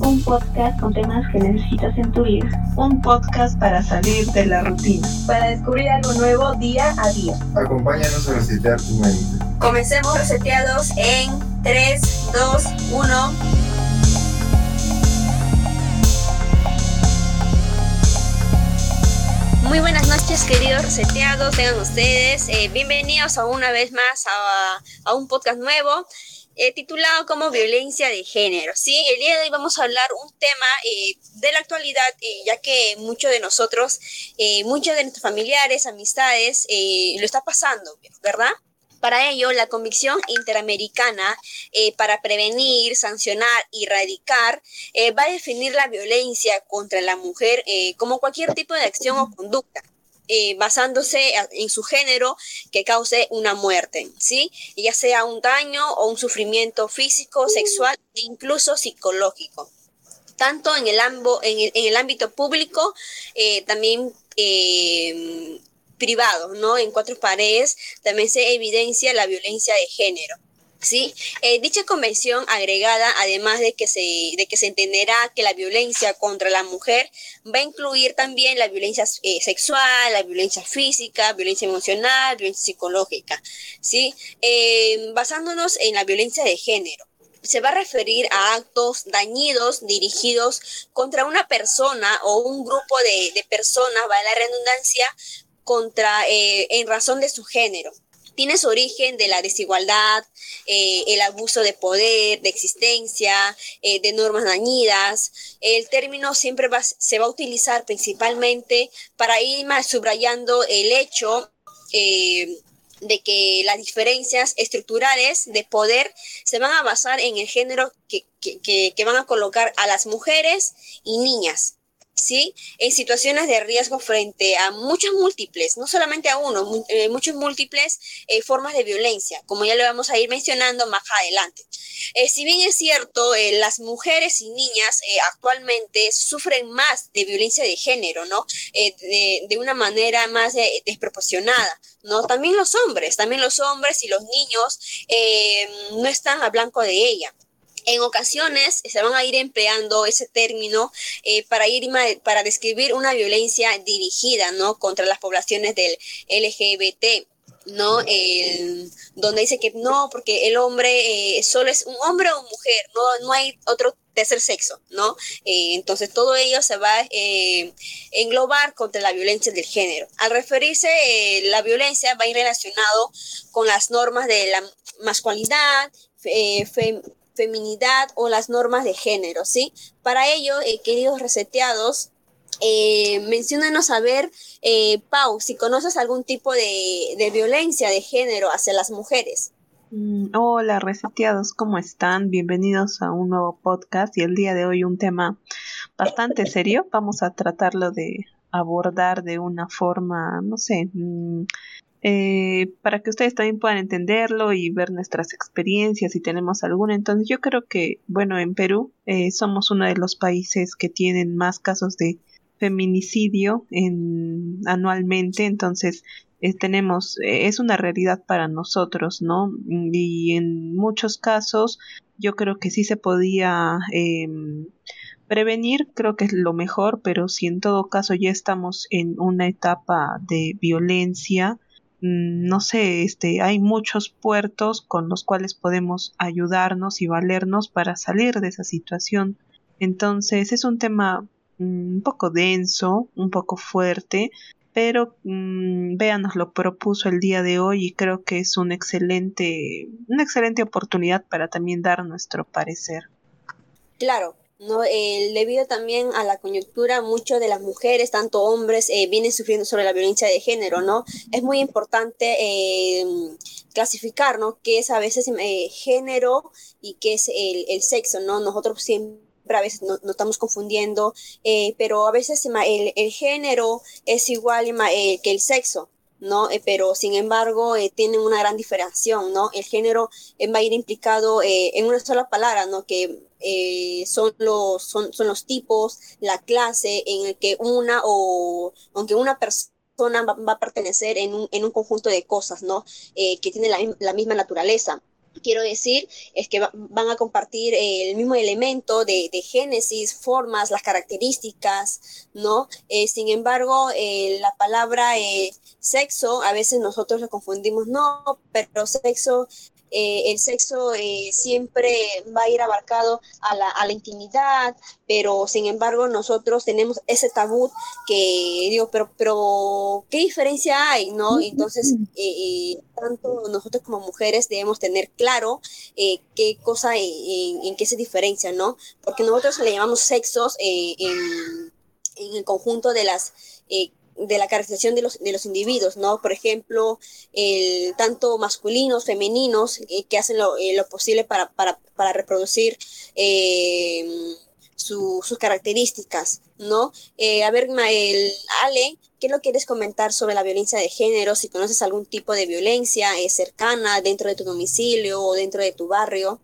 Un podcast con temas que necesitas en tu vida. Un podcast para salir de la rutina. Para descubrir algo nuevo día a día. Acompáñanos a resetear tu mente. Comencemos reseteados en 3, 2, 1. Muy buenas noches, queridos reseteados, tengan ustedes. Eh, bienvenidos a una vez más a, a un podcast nuevo eh, titulado como violencia de género. ¿sí? El día de hoy vamos a hablar un tema eh, de la actualidad, eh, ya que muchos de nosotros, muchos de nuestros familiares, amistades, lo está pasando, ¿verdad? Para ello, la Convicción Interamericana para prevenir, sancionar y erradicar va a definir la violencia contra la mujer como cualquier tipo de acción o conducta eh, basándose en su género que cause una muerte, ¿sí? Ya sea un daño o un sufrimiento físico, sexual e incluso psicológico. Tanto en el, en el, ámbito público, eh, también eh, privado, ¿no? En cuatro paredes también se evidencia la violencia de género. ¿Sí? Eh, dicha convención agregada, además de que, se, de que se entenderá que la violencia contra la mujer va a incluir también la violencia eh, sexual, la violencia física, violencia emocional, violencia psicológica, ¿sí? Eh, basándonos en la violencia de género se va a referir a actos dañidos dirigidos contra una persona o un grupo de, personas, va la redundancia, contra, en razón de su género, tiene su origen de la desigualdad, eh, el abuso de poder, de existencia, eh, de normas dañidas. El término siempre se va a utilizar principalmente para ir más subrayando el hecho eh, de que las diferencias estructurales de poder se van a basar en el género que, que van a colocar a las mujeres y niñas. ¿Sí? En situaciones de riesgo frente a muchas múltiples, no solamente a uno, eh, muchas múltiples eh, formas de violencia, como ya lo vamos a ir mencionando más adelante. Eh, si bien es cierto, las mujeres y niñas actualmente sufren más de violencia de género, ¿no? De, de, una manera más desproporcionada, ¿no? También los hombres, también los hombres y los niños no están a blanco de ella en ocasiones se van a ir empleando ese término eh, para ir para describir una violencia dirigida no contra las poblaciones del LGBT no donde dice que no porque el hombre eh, solo es un hombre o mujer no no hay otro tercer sexo no eh, entonces todo ello se va a englobar contra la violencia del género. Al referirse la violencia va a ir relacionado con las normas de la masculinidad feminidad o las normas de género, ¿sí? Para ello, eh, queridos reseteados, eh, menciónanos a ver, eh, Pau, si conoces algún tipo de, violencia de género hacia las mujeres. Mm, hola, reseteados, ¿cómo están? Bienvenidos a un nuevo podcast y el día de hoy un tema bastante serio. Vamos a tratarlo de abordar de una forma, no sé, mm, eh, para que ustedes también puedan entenderlo y ver nuestras experiencias si tenemos alguna. Entonces yo creo que, bueno, en Perú eh, somos uno de los países que tienen más casos de feminicidio en, anualmente, entonces eh, tenemos, es una realidad para nosotros, ¿no? Y en muchos casos yo creo que sí se podía em, prevenir, creo que es lo mejor, pero si en todo caso ya estamos en una etapa de violencia, no sé, este, hay muchos puertos con los cuales podemos ayudarnos y valernos para salir de esa situación. Entonces es un tema mm, un poco denso, un poco fuerte, pero mmm, nos lo propuso el día de hoy y creo que es un excelente, una excelente oportunidad para también dar nuestro parecer. Claro, ¿no? debido también a la coyuntura, muchas de las mujeres, tanto hombres, eh, vienen sufriendo sobre la violencia de género, ¿no? Es muy importante eh, clasificar, ¿no? Qué es a veces eh, género y qué es el, sexo, ¿no? Nosotros siempre a veces nos no estamos confundiendo, pero a veces el, el, género es igual que el sexo, ¿no? pero sin embargo tienen una gran diferenciación, ¿no? El género va a ir implicado en una sola palabra, ¿no? Que eh, son, los, son, son los tipos, la clase en el que una o aunque una persona va, a pertenecer en un, en un, conjunto de cosas, ¿no? Eh, que tienen la, la, misma naturaleza. quiero decir, es que van a compartir el mismo elemento de, génesis, formas, las características, ¿no? Eh, sin embargo, eh, la palabra eh, sexo, a veces nosotros lo confundimos, no, pero sexo eh, el sexo eh, siempre va a ir abarcado a la, a la, intimidad, pero sin embargo nosotros tenemos ese tabú que digo, pero, pero ¿qué diferencia hay? ¿no? Entonces, eh, tanto nosotros como mujeres debemos tener claro qué cosa, en, en, qué se diferencia, ¿no? Porque nosotros le llamamos sexos en, en el conjunto de las de la caracterización de los, de los individuos, ¿no? Por ejemplo, el, tanto masculinos, femeninos, eh, que hacen lo, eh, lo posible para, para, para reproducir eh, sus características, ¿no? a ver, Mael, Ale, ¿qué lo quieres comentar sobre la violencia de género? Si conoces algún tipo de violencia cercana dentro de tu domicilio o dentro de tu barrio.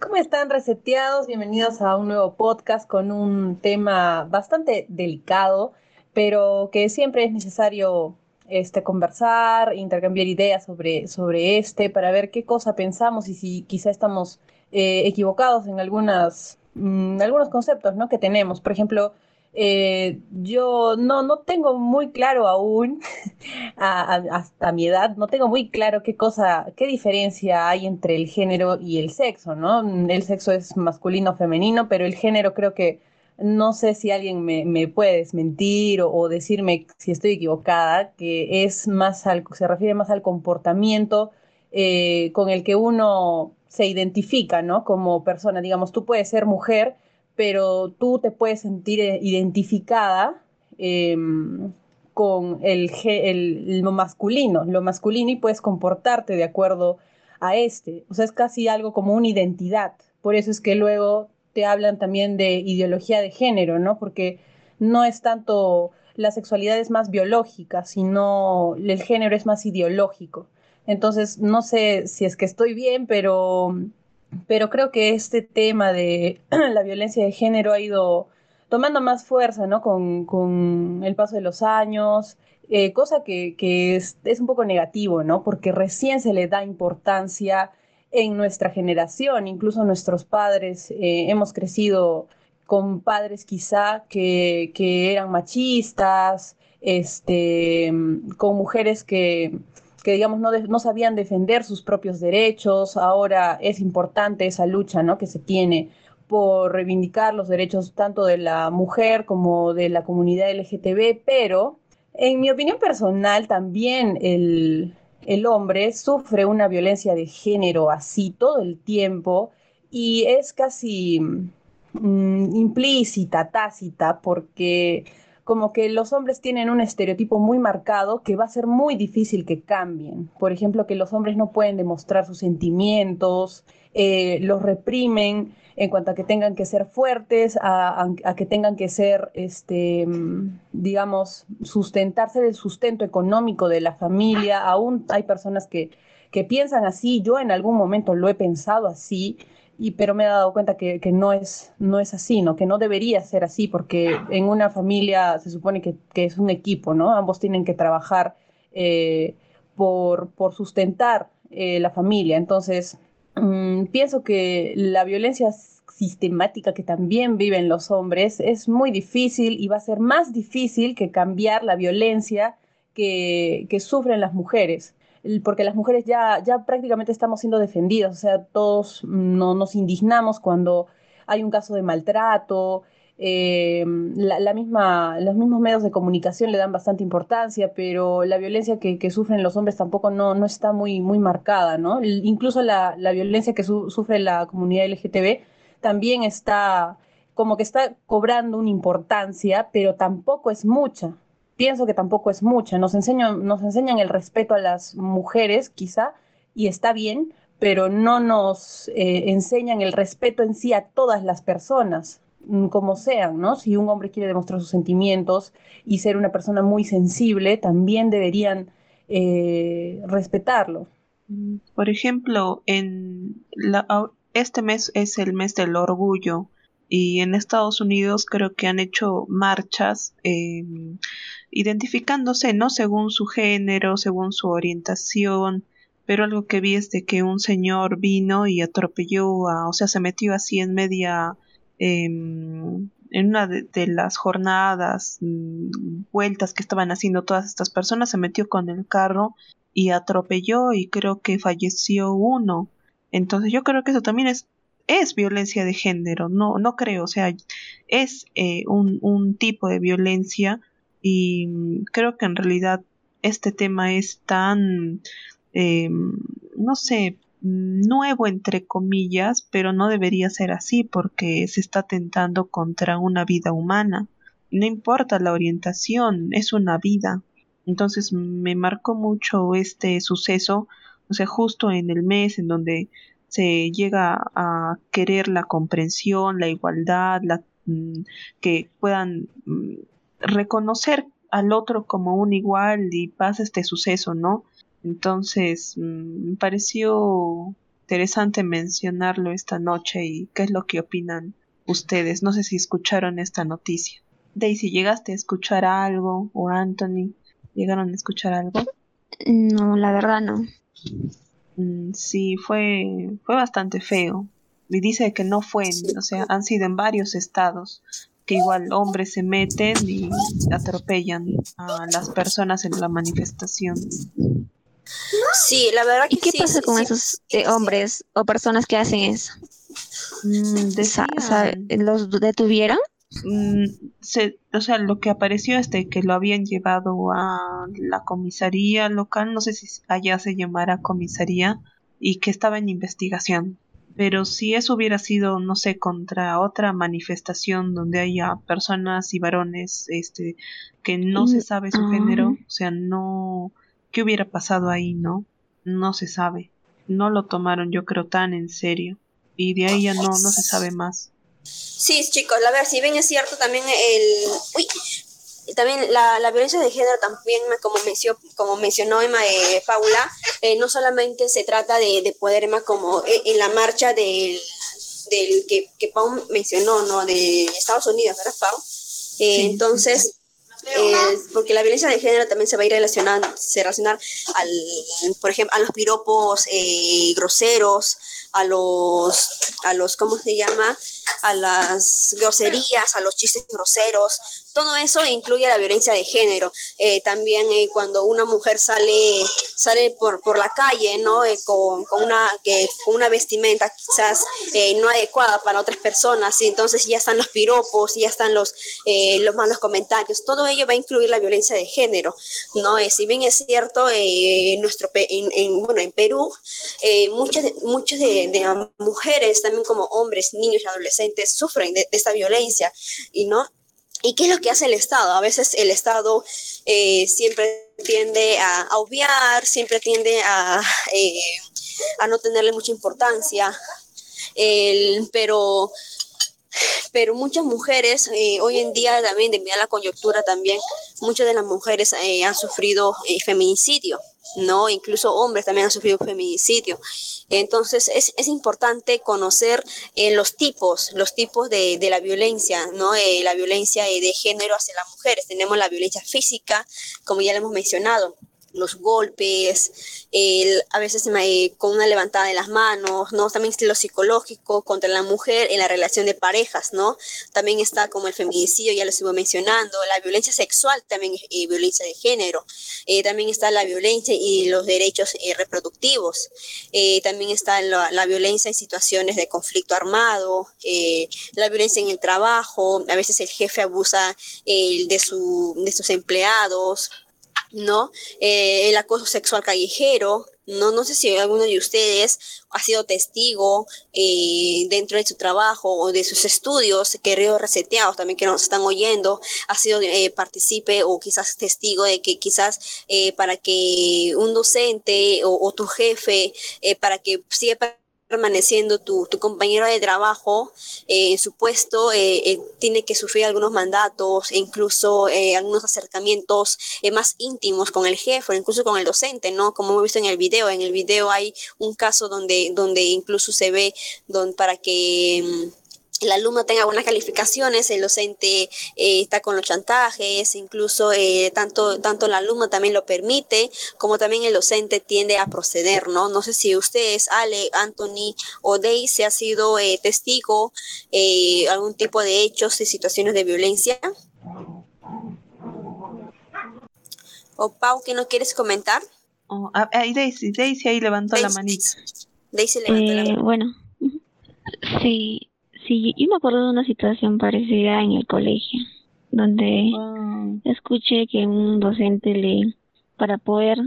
¿Cómo están reseteados? Bienvenidos a un nuevo podcast con un tema bastante delicado pero que siempre es necesario este, conversar, intercambiar ideas sobre, sobre este para ver qué cosa pensamos y si quizá estamos eh, equivocados en algunas, mm, algunos conceptos ¿no? que tenemos. Por ejemplo, eh, yo no, no tengo muy claro aún, hasta mi edad, no tengo muy claro qué cosa, qué diferencia hay entre el género y el sexo, ¿no? El sexo es masculino o femenino, pero el género creo que no sé si alguien me, me puede desmentir o, decirme si estoy equivocada, que es más al, se refiere más al comportamiento eh, con el que uno se identifica, ¿no? Como persona, digamos, tú puedes ser mujer, pero tú te puedes sentir eh, identificada em, con el, el, lo masculino, lo masculino y puedes comportarte de acuerdo a este. O sea, es casi algo como una identidad. Por eso es que luego te hablan también de ideología de género, ¿no? Porque no es tanto la sexualidad es más biológica, sino el género es más ideológico. Entonces, no sé si es que estoy bien, pero, pero creo que este tema de la violencia de género ha ido tomando más fuerza, ¿no? Con, con el paso de los años, eh, cosa que, que es, es, un poco negativo, ¿no? Porque recién se le da importancia en nuestra generación, incluso nuestros padres, eh, hemos crecido con padres quizá que, eran machistas, este, con mujeres que, digamos no, no, sabían defender sus propios derechos. Ahora es importante esa lucha ¿no? que se tiene por reivindicar los derechos tanto de la mujer como de la comunidad LGTB, pero en mi opinión personal también el, el hombre sufre una violencia de género así todo el tiempo y es casi mm, implícita, tácita, porque como que los hombres tienen un estereotipo muy marcado que va a ser muy difícil que cambien. Por ejemplo, que los hombres no pueden demostrar sus sentimientos, eh, los reprimen en cuanto a que tengan que ser fuertes, a, que tengan que ser, este, digamos, sustentarse del sustento económico de la familia. Aún hay personas que, que piensan así, yo en algún momento lo he pensado así, y, pero me he dado cuenta que, que, no, es, no es así, ¿no? que no debería ser así, porque en una familia se supone que, que es un equipo, ¿no? ambos tienen que trabajar eh, por, por, sustentar eh, la familia. Entonces, Mm, pienso que la violencia sistemática que también viven los hombres es muy difícil y va a ser más difícil que cambiar la violencia que, que sufren las mujeres porque las mujeres ya, ya prácticamente estamos siendo defendidas, o sea, todos no, nos indignamos cuando hay un caso de maltrato, eh, la, misma, los mismos medios de comunicación le dan bastante importancia, pero la violencia que, sufren los hombres tampoco no, no está muy, muy marcada, ¿no? Incluso la, violencia que sufre la comunidad LGTB también está como que está cobrando una importancia, pero tampoco es mucha. Pienso que tampoco es mucha. Nos enseñan, nos enseñan el respeto a las mujeres, quizá, y está bien, pero no nos eh, enseñan el respeto en sí a todas las personas. Mm, como sean, ¿no? Si un hombre quiere demostrar sus sentimientos y ser una persona muy sensible, también deberían eh, respetarlo. Mm, por ejemplo, en este mes es el mes del orgullo y en Estados Unidos creo que han hecho marchas em, identificándose, ¿no? Según su género, según su orientación, pero algo que vi es de que un señor vino y atropelló a, o sea, se metió así en media, em, en una de, de, las jornadas, mm, vueltas que estaban haciendo todas estas personas, se metió con el carro y atropelló y creo que falleció uno. Entonces yo creo que eso también es es violencia de género, no, no creo, o sea, es eh, un, un, tipo de violencia y mm, creo que en realidad este tema es tan, eh, no sé, nuevo entre comillas, pero no debería ser así porque se está tentando contra una vida humana. No importa la orientación, es una vida. Entonces me marcó mucho este suceso, o sea, justo en el mes en donde se llega a querer la comprensión, la igualdad, la, mm, que puedan mm, reconocer al otro como un igual y pasa este suceso, ¿no? Entonces, mm, me pareció interesante mencionarlo esta noche y qué es lo que opinan ustedes. No sé si escucharon esta noticia. Daisy, ¿llegaste a escuchar algo? ¿O Anthony? ¿Llegaron a escuchar algo? No, la verdad no. Mm, sí, fue, fue bastante feo. Y dice que no fue, o sea, han sido en varios estados que igual hombres se meten y atropellan a las personas en la manifestación. Sí, la verdad que ¿Y qué sí, pasa sí, con sí, esos sí, eh, hombres o personas que hacen eso? Mm, decían- ¿Los detuvieron? Mm, se, o sea, lo que apareció es de que lo habían llevado a la comisaría local, no sé si allá se llamará comisaría, y que estaba en investigación. Pero si eso hubiera sido, no sé, contra otra manifestación donde haya personas y varones, este, que no se Mm, sabe su ah. género, o sea, no, ¿qué hubiera pasado ahí, no? No se sabe. No lo tomaron, yo creo, tan en serio. Y de ahí ya no, no se sabe más. Sí, chicos, la verdad, si bien es cierto, también el... Uy, también la, la violencia de género también, como, mencionó, como mencionó Emma eh, Paula, eh, no solamente se trata de, de poder, Emma, como eh, en la marcha del, del que, que Pau mencionó, ¿no? De Estados Unidos, ¿verdad, Pau? Eh, Sí. Entonces, eh, porque la violencia de género también se va a ir relacionando, se relacionar al, por ejemplo, a los piropos eh, groseros, a los, a los, ¿cómo se llama? A las groserías, a los chistes groseros, todo eso incluye la violencia de género. Eh, también eh, cuando una mujer sale, sale por, por la calle, ¿no? Eh, con, con, una, con una vestimenta quizás eh, no adecuada para otras personas, y entonces ya están los piropos, ya están los, eh, los malos comentarios, todo ello va a incluir la violencia de género, ¿no? Eh, si bien es cierto, eh, nuestro, en, en, bueno, en Perú, muchas, muchas de, de mujeres, también como hombres, niños y adolescentes, sufren de, de esta violencia, y no ¿Y qué es lo que hace el Estado? A veces el Estado eh, siempre tiende a, obviar, siempre tiende a, eh, a, no tenerle mucha importancia, el, pero, pero muchas mujeres, eh, hoy en día también, debido a la coyuntura también, muchas de las mujeres eh, han sufrido feminicidio, ¿no? Incluso hombres también han sufrido feminicidio. Entonces es, es importante conocer eh, los tipos, los tipos de, de la violencia, ¿no? Eh, la violencia eh, de género hacia las mujeres. Tenemos la violencia física, como ya lo hemos mencionado, los golpes, el, a veces con una levantada de las manos, ¿no? También lo psicológico contra la mujer en la relación de parejas, ¿no? También está como el feminicidio, ya lo estuve mencionando, la violencia sexual también eh, violencia de género, eh, también está la violencia y los derechos eh, reproductivos, eh, también está la, la, violencia en situaciones de conflicto armado, la violencia en el trabajo, a veces el jefe abusa de, su, de sus empleados, ¿no? Eh, el acoso sexual callejero, no, no sé si alguno de ustedes ha sido testigo eh, dentro de su trabajo o de sus estudios, queridos reseteados también que nos están oyendo, ha sido eh, participe o quizás testigo de que quizás eh, para que un docente o, o tu jefe, eh, para que siga permaneciendo tu, tu, compañero de trabajo eh, en su puesto, eh, eh, tiene que sufrir algunos mandatos e incluso eh, algunos acercamientos eh, más íntimos con el jefe, incluso con el docente, ¿no? Como hemos visto en el video, en el video hay un caso donde, donde incluso se ve don, para que el alumno tenga buenas calificaciones, el docente eh, está con los chantajes, incluso eh, tanto, tanto el alumno también lo permite, como también el docente tiende a proceder, ¿no? No sé si ustedes, Ale, Anthony o Daisy, ha sido eh, testigo eh, algún tipo de hechos y situaciones de violencia. O Pau, ¿qué no quieres comentar? Oh, ah, ahí Daisy, Daisy ahí levantó la Daisy, manita. Daisy levantó la mano. bueno, sí, sí, yo me acuerdo de una situación parecida en el colegio, donde Oh, escuché que un docente le, para poder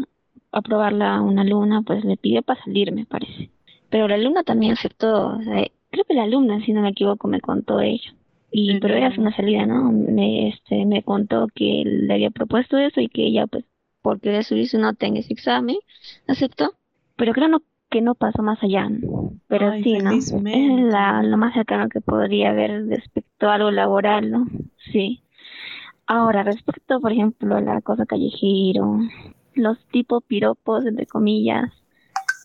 aprobarla a una alumna, pues le pidió para salir, me parece. Pero la alumna también aceptó, o sea, creo que la alumna, si no me equivoco, me contó ello. Y, pero era una salida, ¿no? Me, este, me contó que le había propuesto eso y que ella, pues, por querer subir su nota en ese examen, aceptó. Pero creo no, que no pasó más allá. Pero Ay, sí, ¿no? Es la, lo más cercano que podría haber respecto a algo laboral, ¿no? Sí. Ahora, respecto, por ejemplo, a la cosa callejero, los tipos piropos, entre comillas,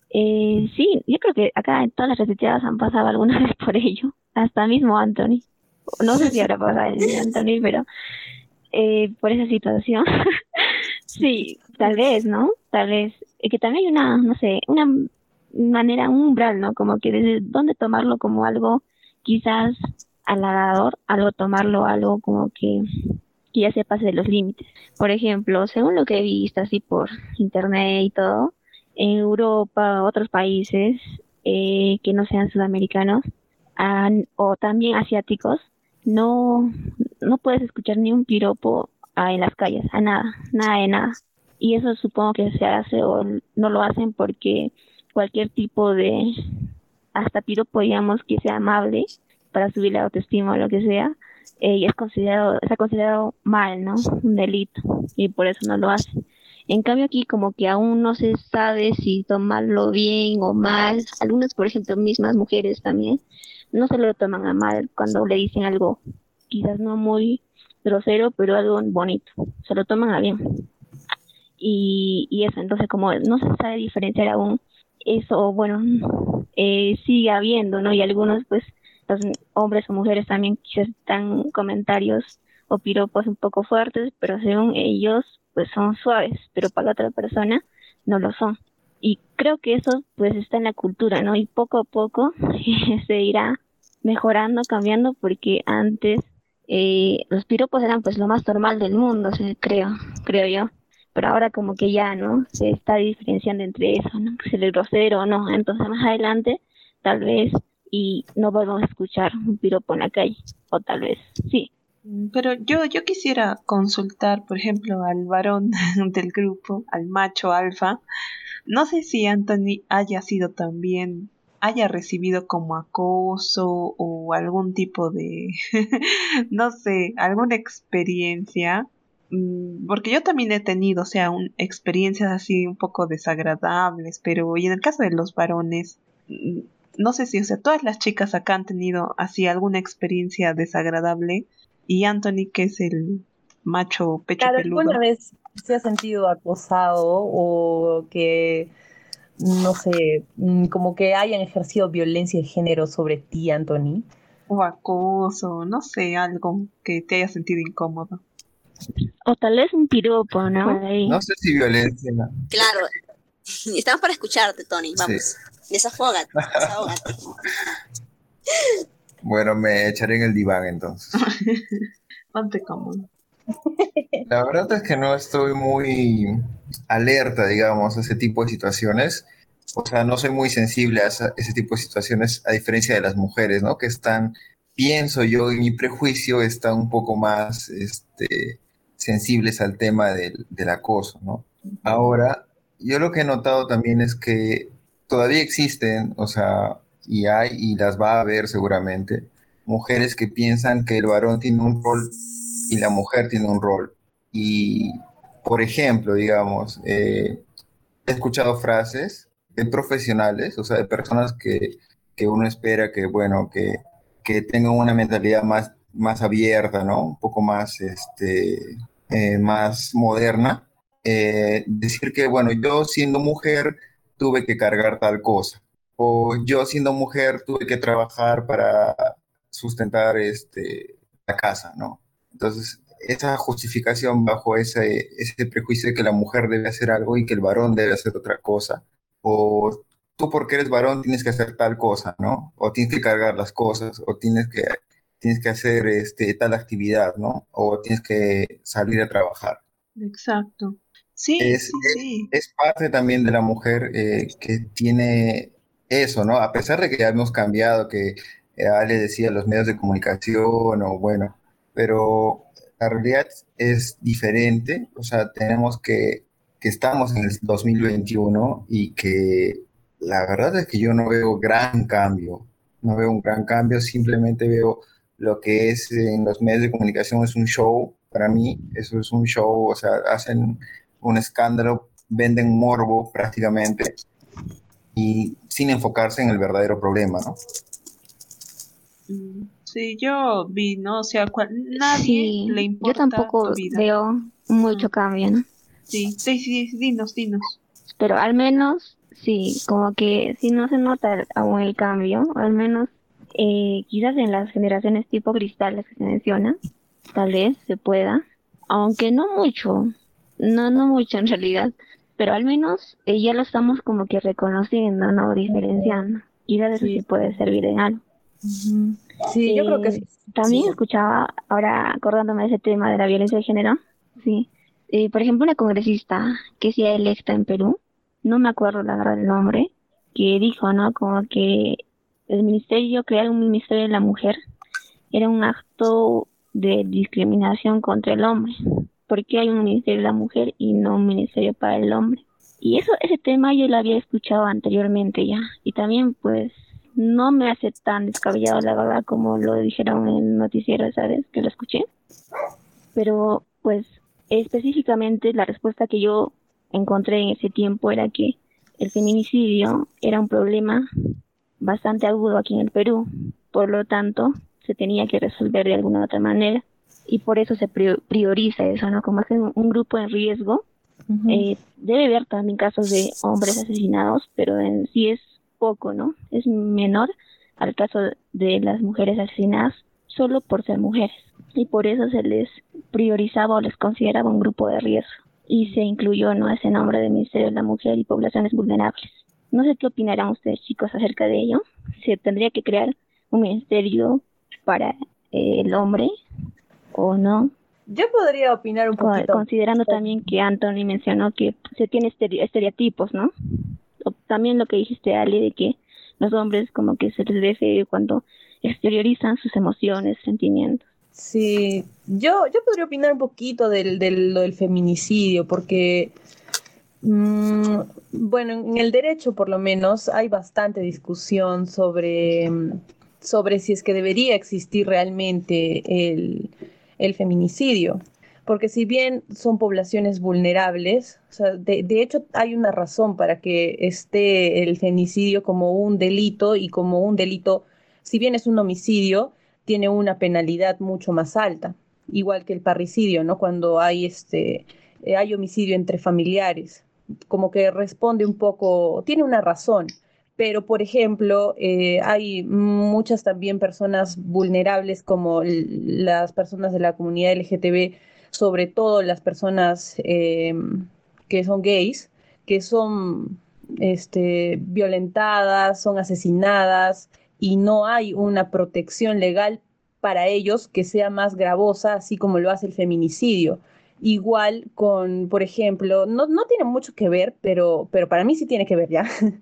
eh, sí, yo creo que acá en todas las reseteadas han pasado alguna vez por ello, hasta mismo Anthony. No sé si habrá pasado el Anthony, pero eh, por esa situación, sí, tal vez, ¿no? Tal vez. Eh, que también hay una, no sé, una manera, umbral, ¿no? Como que desde dónde tomarlo como algo quizás halagador, algo tomarlo algo como que, ya se pase de los límites. Por ejemplo, según lo que he visto así por internet y todo, en Europa, otros países eh, que no sean sudamericanos o también asiáticos, no, no puedes escuchar ni un piropo en las calles, a nada, nada de nada. Y eso supongo que se hace o no lo hacen porque cualquier tipo de, hasta piropo, digamos, que sea amable para subir la autoestima o lo que sea, eh, y es considerado, está considerado mal, ¿no? Un delito, y por eso no lo hacen. En cambio aquí como que aún no se sabe si tomarlo bien o mal. Algunas, por ejemplo, mismas mujeres también, no se lo toman a mal cuando le dicen algo quizás no muy grosero, pero algo bonito. Se lo toman a bien. Y, y eso, entonces como no se sabe diferenciar aún eso, bueno, eh, sigue habiendo, ¿no? Y algunos, pues, los hombres o mujeres también quizás dan comentarios o piropos un poco fuertes, pero según ellos, pues son suaves, pero para la otra persona no lo son. Y creo que eso, pues, está en la cultura, ¿no? Y poco a poco se irá mejorando, cambiando, porque antes eh, los piropos eran, pues, lo más normal del mundo, creo, creo yo pero ahora como que ya, ¿no? Se está diferenciando entre eso, ¿no? Si es grosero o no. Entonces más adelante, tal vez, y no volvamos a escuchar un piropo en la calle, o tal vez, sí. Mm, Pero yo, yo quisiera consultar, por ejemplo, al varón del grupo, al macho alfa. No sé si Anthony haya sido también, haya recibido como acoso o algún tipo de, no sé, alguna experiencia. Mm, Porque yo también he tenido, o sea, un- experiencias así un poco desagradables, pero y en el caso de los varones, mm, no sé si, o sea, todas las chicas acá han tenido así alguna experiencia desagradable y Anthony, que es el macho pecho Claro, peludo. ¿alguna vez se ha sentido acosado o que, no sé, mm, como que hayan ejercido violencia de género sobre ti, Anthony? O acoso, no sé, algo que te haya sentido incómodo. O tal vez un piropo, ¿no? No sé si violencia. Claro. Estamos para escucharte, Tony. Vamos. Desafógate, desahógate. Bueno, me echaré en el diván entonces. Ponte cómodo. La verdad es que no estoy muy alerta, digamos, a ese tipo de situaciones. O sea, no soy muy sensible a esa- ese tipo de situaciones, a diferencia de las mujeres, ¿no? Que están, pienso yo, y mi prejuicio están un poco más este, sensibles al tema del, del acoso, ¿no? Ahora, yo lo que he notado también es que todavía existen, o sea, y hay, y las va a haber seguramente, mujeres que piensan que el varón tiene un rol y la mujer tiene un rol. Y, por ejemplo, digamos, eh, he escuchado frases de profesionales, o sea, de personas que, que uno espera que, bueno, que, que tengan una mentalidad más, más abierta, ¿no? Un poco más, este, eh, más moderna. Eh, decir que, bueno, yo siendo mujer tuve que cargar tal cosa. O yo siendo mujer tuve que trabajar para sustentar este, la casa, ¿no? Entonces, esa justificación bajo ese, ese prejuicio de que la mujer debe hacer algo y que el varón debe hacer otra cosa, o tú porque eres varón tienes que hacer tal cosa, ¿no? O tienes que cargar las cosas, o tienes que, tienes que hacer este, tal actividad, ¿no? O tienes que salir a trabajar. Exacto. Sí, es, sí, sí. Es, parte también de la mujer eh, que tiene eso, ¿no? A pesar de que ya hemos cambiado, que eh, Ale decía los medios de comunicación o bueno, pero la realidad es diferente, o sea, tenemos que, que estamos en el 2021 y que la verdad es que yo no veo gran cambio, no veo un gran cambio, simplemente veo lo que es en los medios de comunicación es un show, para mí eso es un show, o sea, hacen un escándalo, venden morbo prácticamente y sin enfocarse en el verdadero problema, ¿no? Mm, sí, yo vi, ¿no? O sea, nadie le importa. Yo tampoco veo mucho cambio, ¿no? Sí, sí, sí, dinos, dinos. Pero al menos, sí, como que si no se nota aún el cambio, al menos eh, quizás en las generaciones tipo cristales que se mencionan, tal vez se pueda, aunque no mucho, no, no mucho en realidad, pero al menos eh, ya lo estamos como que reconociendo, ¿no? Diferenciando. Y de eso sí. puede servir en algo. Sí, yo creo que sí. También escuchaba, ahora acordándome de ese tema de la violencia de género, sí. Eh, por ejemplo, una congresista que se ha electa en Perú, no me acuerdo la verdad del nombre, que dijo, ¿no? Como que el ministerio, crear un ministerio de la mujer, era un acto de discriminación contra el hombre por qué hay un ministerio de la mujer y no un ministerio para el hombre. Y eso, ese tema yo lo había escuchado anteriormente ya. Y también pues no me hace tan descabellado la verdad como lo dijeron en el noticiero, ¿sabes? Que lo escuché. Pero pues específicamente la respuesta que yo encontré en ese tiempo era que el feminicidio era un problema bastante agudo aquí en el Perú. Por lo tanto, se tenía que resolver de alguna otra manera y por eso se prioriza eso, ¿no? Como es un grupo en riesgo, eh, debe haber también casos de hombres asesinados, pero en sí es poco, ¿no? Es menor al caso de las mujeres asesinadas solo por ser mujeres y por eso se les priorizaba o les consideraba un grupo de riesgo y se incluyó no ese nombre de Ministerio de la Mujer y Poblaciones Vulnerables. No sé qué opinarán ustedes chicos acerca de ello. Se tendría que crear un ministerio para eh, el hombre o no. Yo podría opinar un poquito. Considerando también que Anthony mencionó que se tiene estereotipos, ¿no? también lo que dijiste, Ali, de que los hombres como que se les ve feo cuando exteriorizan sus emociones, sentimientos. Sí, yo, yo podría opinar un poquito del, del, del feminicidio, porque, mm, bueno, en el derecho por lo menos hay bastante discusión sobre, sobre si es que debería existir realmente el, el feminicidio. Porque si bien son poblaciones vulnerables, de, hecho hay una razón para que esté el feminicidio como un delito y como un delito, si bien es un homicidio, tiene una penalidad mucho más alta, igual que el parricidio, ¿no? Cuando hay este hay homicidio entre familiares, como que responde un poco, tiene una razón pero por ejemplo, eh, hay muchas también personas vulnerables como las personas de la comunidad LGTB, sobre todo las personas em, que son gays, que son este, violentadas, son asesinadas y no hay una protección legal para ellos que sea más gravosa, así como lo hace el feminicidio. Igual con, por ejemplo, no, no tiene mucho que ver, pero, pero para mí sí tiene que ver ya.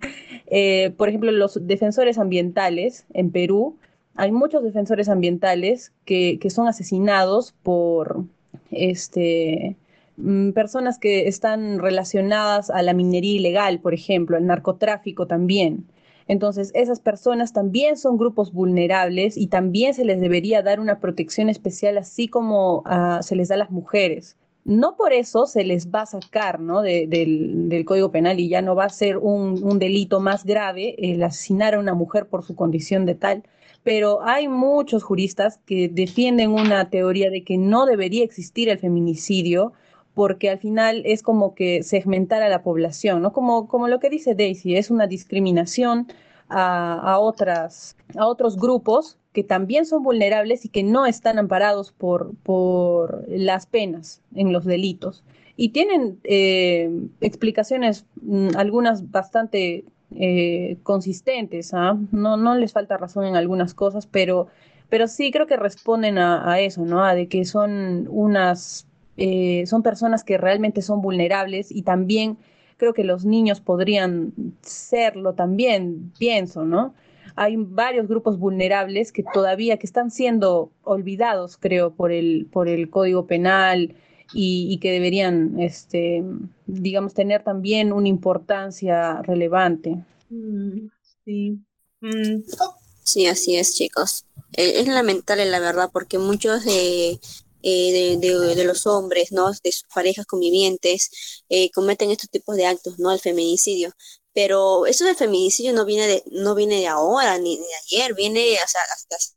Eh, por ejemplo, los defensores ambientales en Perú, hay muchos defensores ambientales que, que son asesinados por este, mm, personas que están relacionadas a la minería ilegal, por ejemplo, al narcotráfico también. Entonces, esas personas también son grupos vulnerables y también se les debería dar una protección especial, así como uh, se les da a las mujeres no por eso se les va a sacar ¿no? del, Código Penal y ya no va a ser un, delito más grave el asesinar a una mujer por su condición de tal. Pero hay muchos juristas que defienden una teoría de que no debería existir el feminicidio porque al final es como que segmentar a la población, ¿no? Como, como lo que dice Daisy, es una discriminación a, otras, a otros grupos que también son vulnerables y que no están amparados por, por las penas en los delitos. Y tienen eh, explicaciones, mm, algunas bastante eh, consistentes, ¿ah? no, no les falta razón en algunas cosas, pero, pero sí creo que responden a, eso, ¿no? A de que son unas, eh, son personas que realmente son vulnerables y también creo que los niños podrían serlo también, pienso, ¿no? Hay varios grupos vulnerables que todavía que están siendo olvidados, creo, por el, por el Código Penal y, que deberían, este, digamos, tener también una importancia relevante. Mm, sí. Mm. Sí, así es, chicos. Eh, es lamentable, la verdad, porque muchos de, eh, de, los hombres, ¿no? De sus parejas convivientes, eh, cometen estos tipos de actos, ¿no? El feminicidio. Pero eso del feminicidio no viene de, no viene de ahora ni de ayer, viene hasta,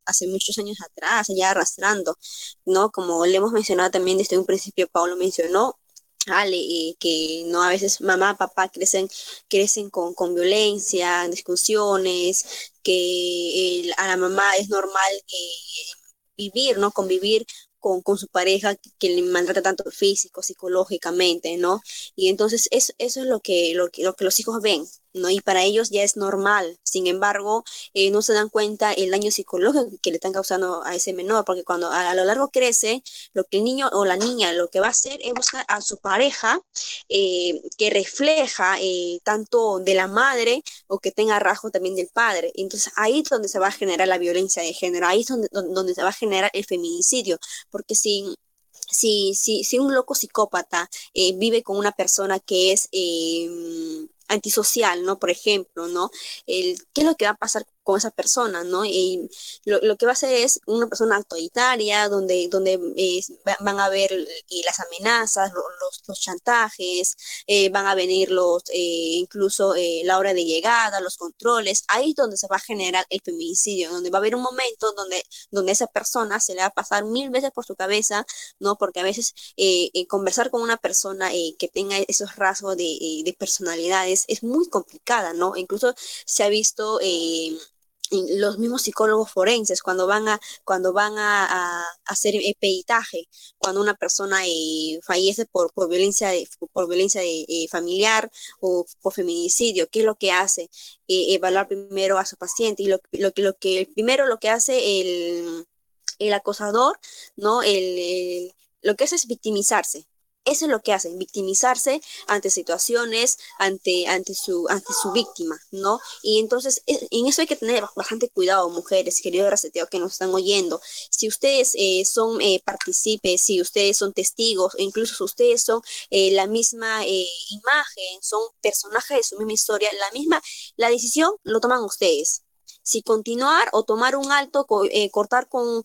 hace muchos años atrás, ya arrastrando, ¿no? Como le hemos mencionado también desde un principio, Pablo mencionó, eh, que no a veces mamá, papá crecen, crecen con, con violencia, discusiones, que a la mamá es normal vivir, ¿no? Convivir con, con, su pareja que le maltrata tanto físico, psicológicamente, ¿no? Y entonces eso, eso es lo que, lo, que, lo que los hijos ven, ¿no? Y para ellos ya es normal. Sin embargo, eh, no se dan cuenta el daño psicológico que le están causando a ese menor, porque cuando a, lo largo crece, lo que el niño o la niña lo que va a hacer es buscar a su pareja eh, que refleja eh, tanto de la madre o que tenga rasgo también del padre. Entonces ahí es donde se va a generar la violencia de género, ahí es donde, donde se va a generar el feminicidio, porque si si, si, si un loco psicópata vive con una persona que es antisocial, ¿no? Por ejemplo, ¿no? El, ¿Qué es lo que va a pasar con esa persona, ¿no? Y lo, que va a hacer es una persona autoritaria, donde, donde eh, van a ver eh, las amenazas, los, los chantajes, eh, van a venir los, incluso la hora de llegada, los controles, ahí es donde se va a generar el feminicidio, donde va a haber un momento donde, donde esa persona se le va a pasar mil veces por su cabeza, ¿no? Porque a veces conversar con una persona que tenga esos rasgos de, de, personalidades es muy complicada, ¿no? Incluso se ha visto los mismos psicólogos forenses cuando van a cuando van a, hacer peitaje cuando una persona eh, fallece por, por violencia por violencia eh, familiar o por feminicidio qué es lo que hace eh, evaluar primero a su paciente y lo, lo, lo que primero lo que hace el, el acosador no el, lo que hace es victimizarse eso es lo que hacen, victimizarse ante situaciones, ante, ante, su, ante su víctima, ¿no? Y entonces en eso hay que tener bastante cuidado, mujeres, queridos reseteados que nos están oyendo. Si ustedes eh, son eh, partícipes, si ustedes son testigos, incluso si ustedes son eh, la misma eh, imagen, son personajes de su misma historia, la misma, la decisión lo toman ustedes si continuar o tomar un alto, cortar con,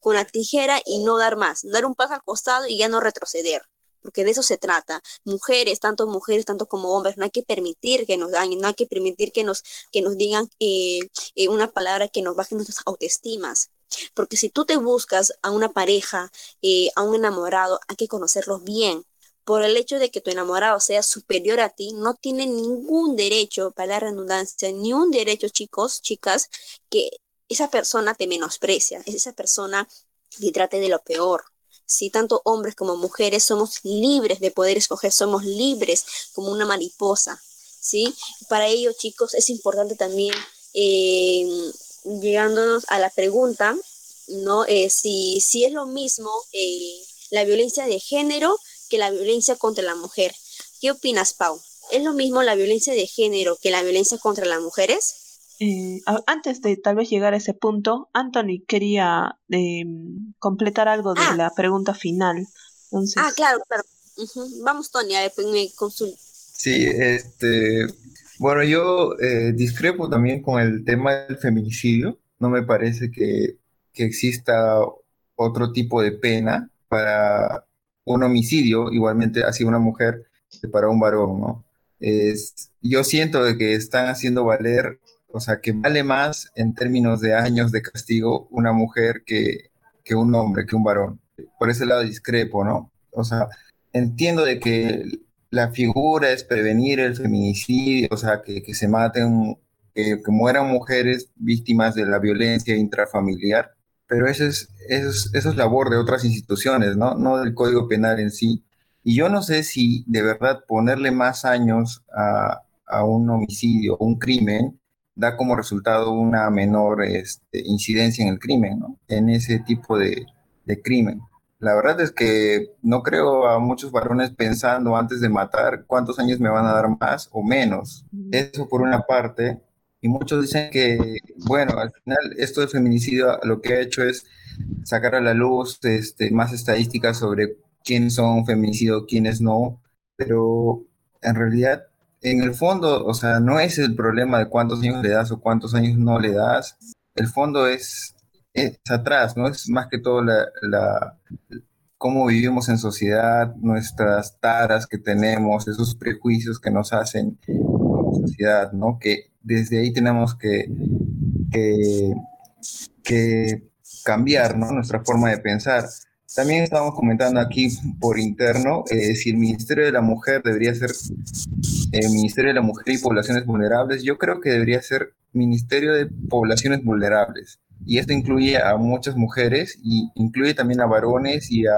con la tijera y no dar más, dar un paso al costado y ya no retroceder porque de eso se trata. Mujeres, tanto mujeres, tanto como hombres, no hay que permitir que nos dañen, no hay que permitir que nos, que nos digan eh, eh, una palabra que nos baje nuestras autoestimas. Porque si tú te buscas a una pareja, eh, a un enamorado, hay que conocerlos bien. Por el hecho de que tu enamorado sea superior a ti, no tiene ningún derecho, para la redundancia, ni un derecho, chicos, chicas, que esa persona te menosprecia, es esa persona que trate de lo peor si tanto hombres como mujeres somos libres de poder escoger, somos libres como una mariposa, ¿sí? Para ello, chicos, es importante también, eh, llegándonos a la pregunta, ¿no? Eh, si, si es lo mismo eh, la violencia de género que la violencia contra la mujer. ¿Qué opinas, Pau? ¿Es lo mismo la violencia de género que la violencia contra las mujeres? Eh, antes de tal vez llegar a ese punto, Anthony quería em, completar algo de ah. la pregunta final. Ah, claro, claro. Vamos, Tony, a pues me consulta. Sí, este, bueno, yo eh, discrepo también con el tema del feminicidio. No me parece que, que exista otro tipo de pena para un homicidio, igualmente hacia una mujer que para un varón, ¿no? Es, yo siento de que están haciendo valer o sea, que vale más en términos de años de castigo una mujer que, que un hombre, que un varón. Por ese lado discrepo, ¿no? O sea, entiendo de que la figura es prevenir el feminicidio, o sea, que, que se maten que, mueran mujeres víctimas de la violencia intrafamiliar, pero eso es, eso es, labor de otras instituciones, ¿no? no del Código Penal en sí. Y yo no sé si de verdad ponerle más años a, a un homicidio, un crimen, da como resultado una menor este, incidencia en el crimen, ¿no? En ese tipo de, de crimen. La verdad es que no creo a muchos varones pensando antes de matar cuántos años me van a dar más o menos. Eso por una parte. Y muchos dicen que, bueno, al final esto del feminicidio lo que ha hecho es sacar a la luz este, más estadísticas sobre quiénes son feminicidios, quiénes no. Pero en realidad, en el fondo, o sea, no es el problema de cuántos años le das o cuántos años no le das. El fondo es es atrás, ¿no? Es más que todo la, cómo vivimos en sociedad, nuestras taras que tenemos, esos prejuicios que nos hacen como sociedad, ¿no? Que desde ahí tenemos que, que, cambiar, ¿no? Nuestra forma de pensar. También estábamos comentando aquí por interno eh, si el Ministerio de la Mujer debería ser el Ministerio de la Mujer y Poblaciones Vulnerables. Yo creo que debería ser Ministerio de Poblaciones Vulnerables y esto incluye a muchas mujeres y incluye también a varones y a,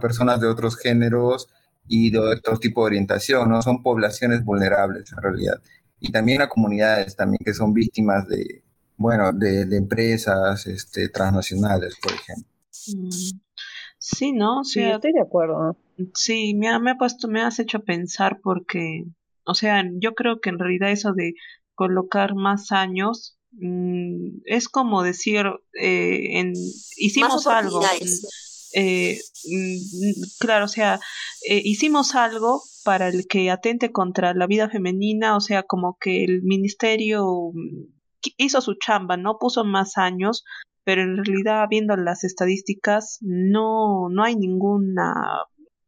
personas de otros géneros y de otro tipo de orientación, ¿no? Son poblaciones vulnerables en realidad. Y también a comunidades también que son víctimas de, bueno, de, empresas este, transnacionales, por ejemplo. Mm. Sí, ¿no? sí, estoy de acuerdo. Sí, me me ha puesto, me has hecho pensar porque, o sea, yo creo que en realidad eso de colocar más años Mm, es como decir, eh, en, hicimos algo. Eh, mm, claro, o sea, eh, hicimos algo para el que atente contra la vida femenina, o sea, como que el ministerio mm, hizo su chamba, no puso más años, pero en realidad viendo las estadísticas no no hay ninguna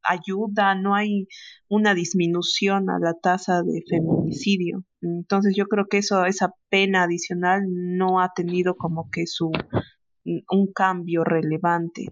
ayuda, no hay una disminución a la tasa de feminicidio. Entonces yo creo que eso, esa pena adicional no ha tenido como que su un cambio relevante.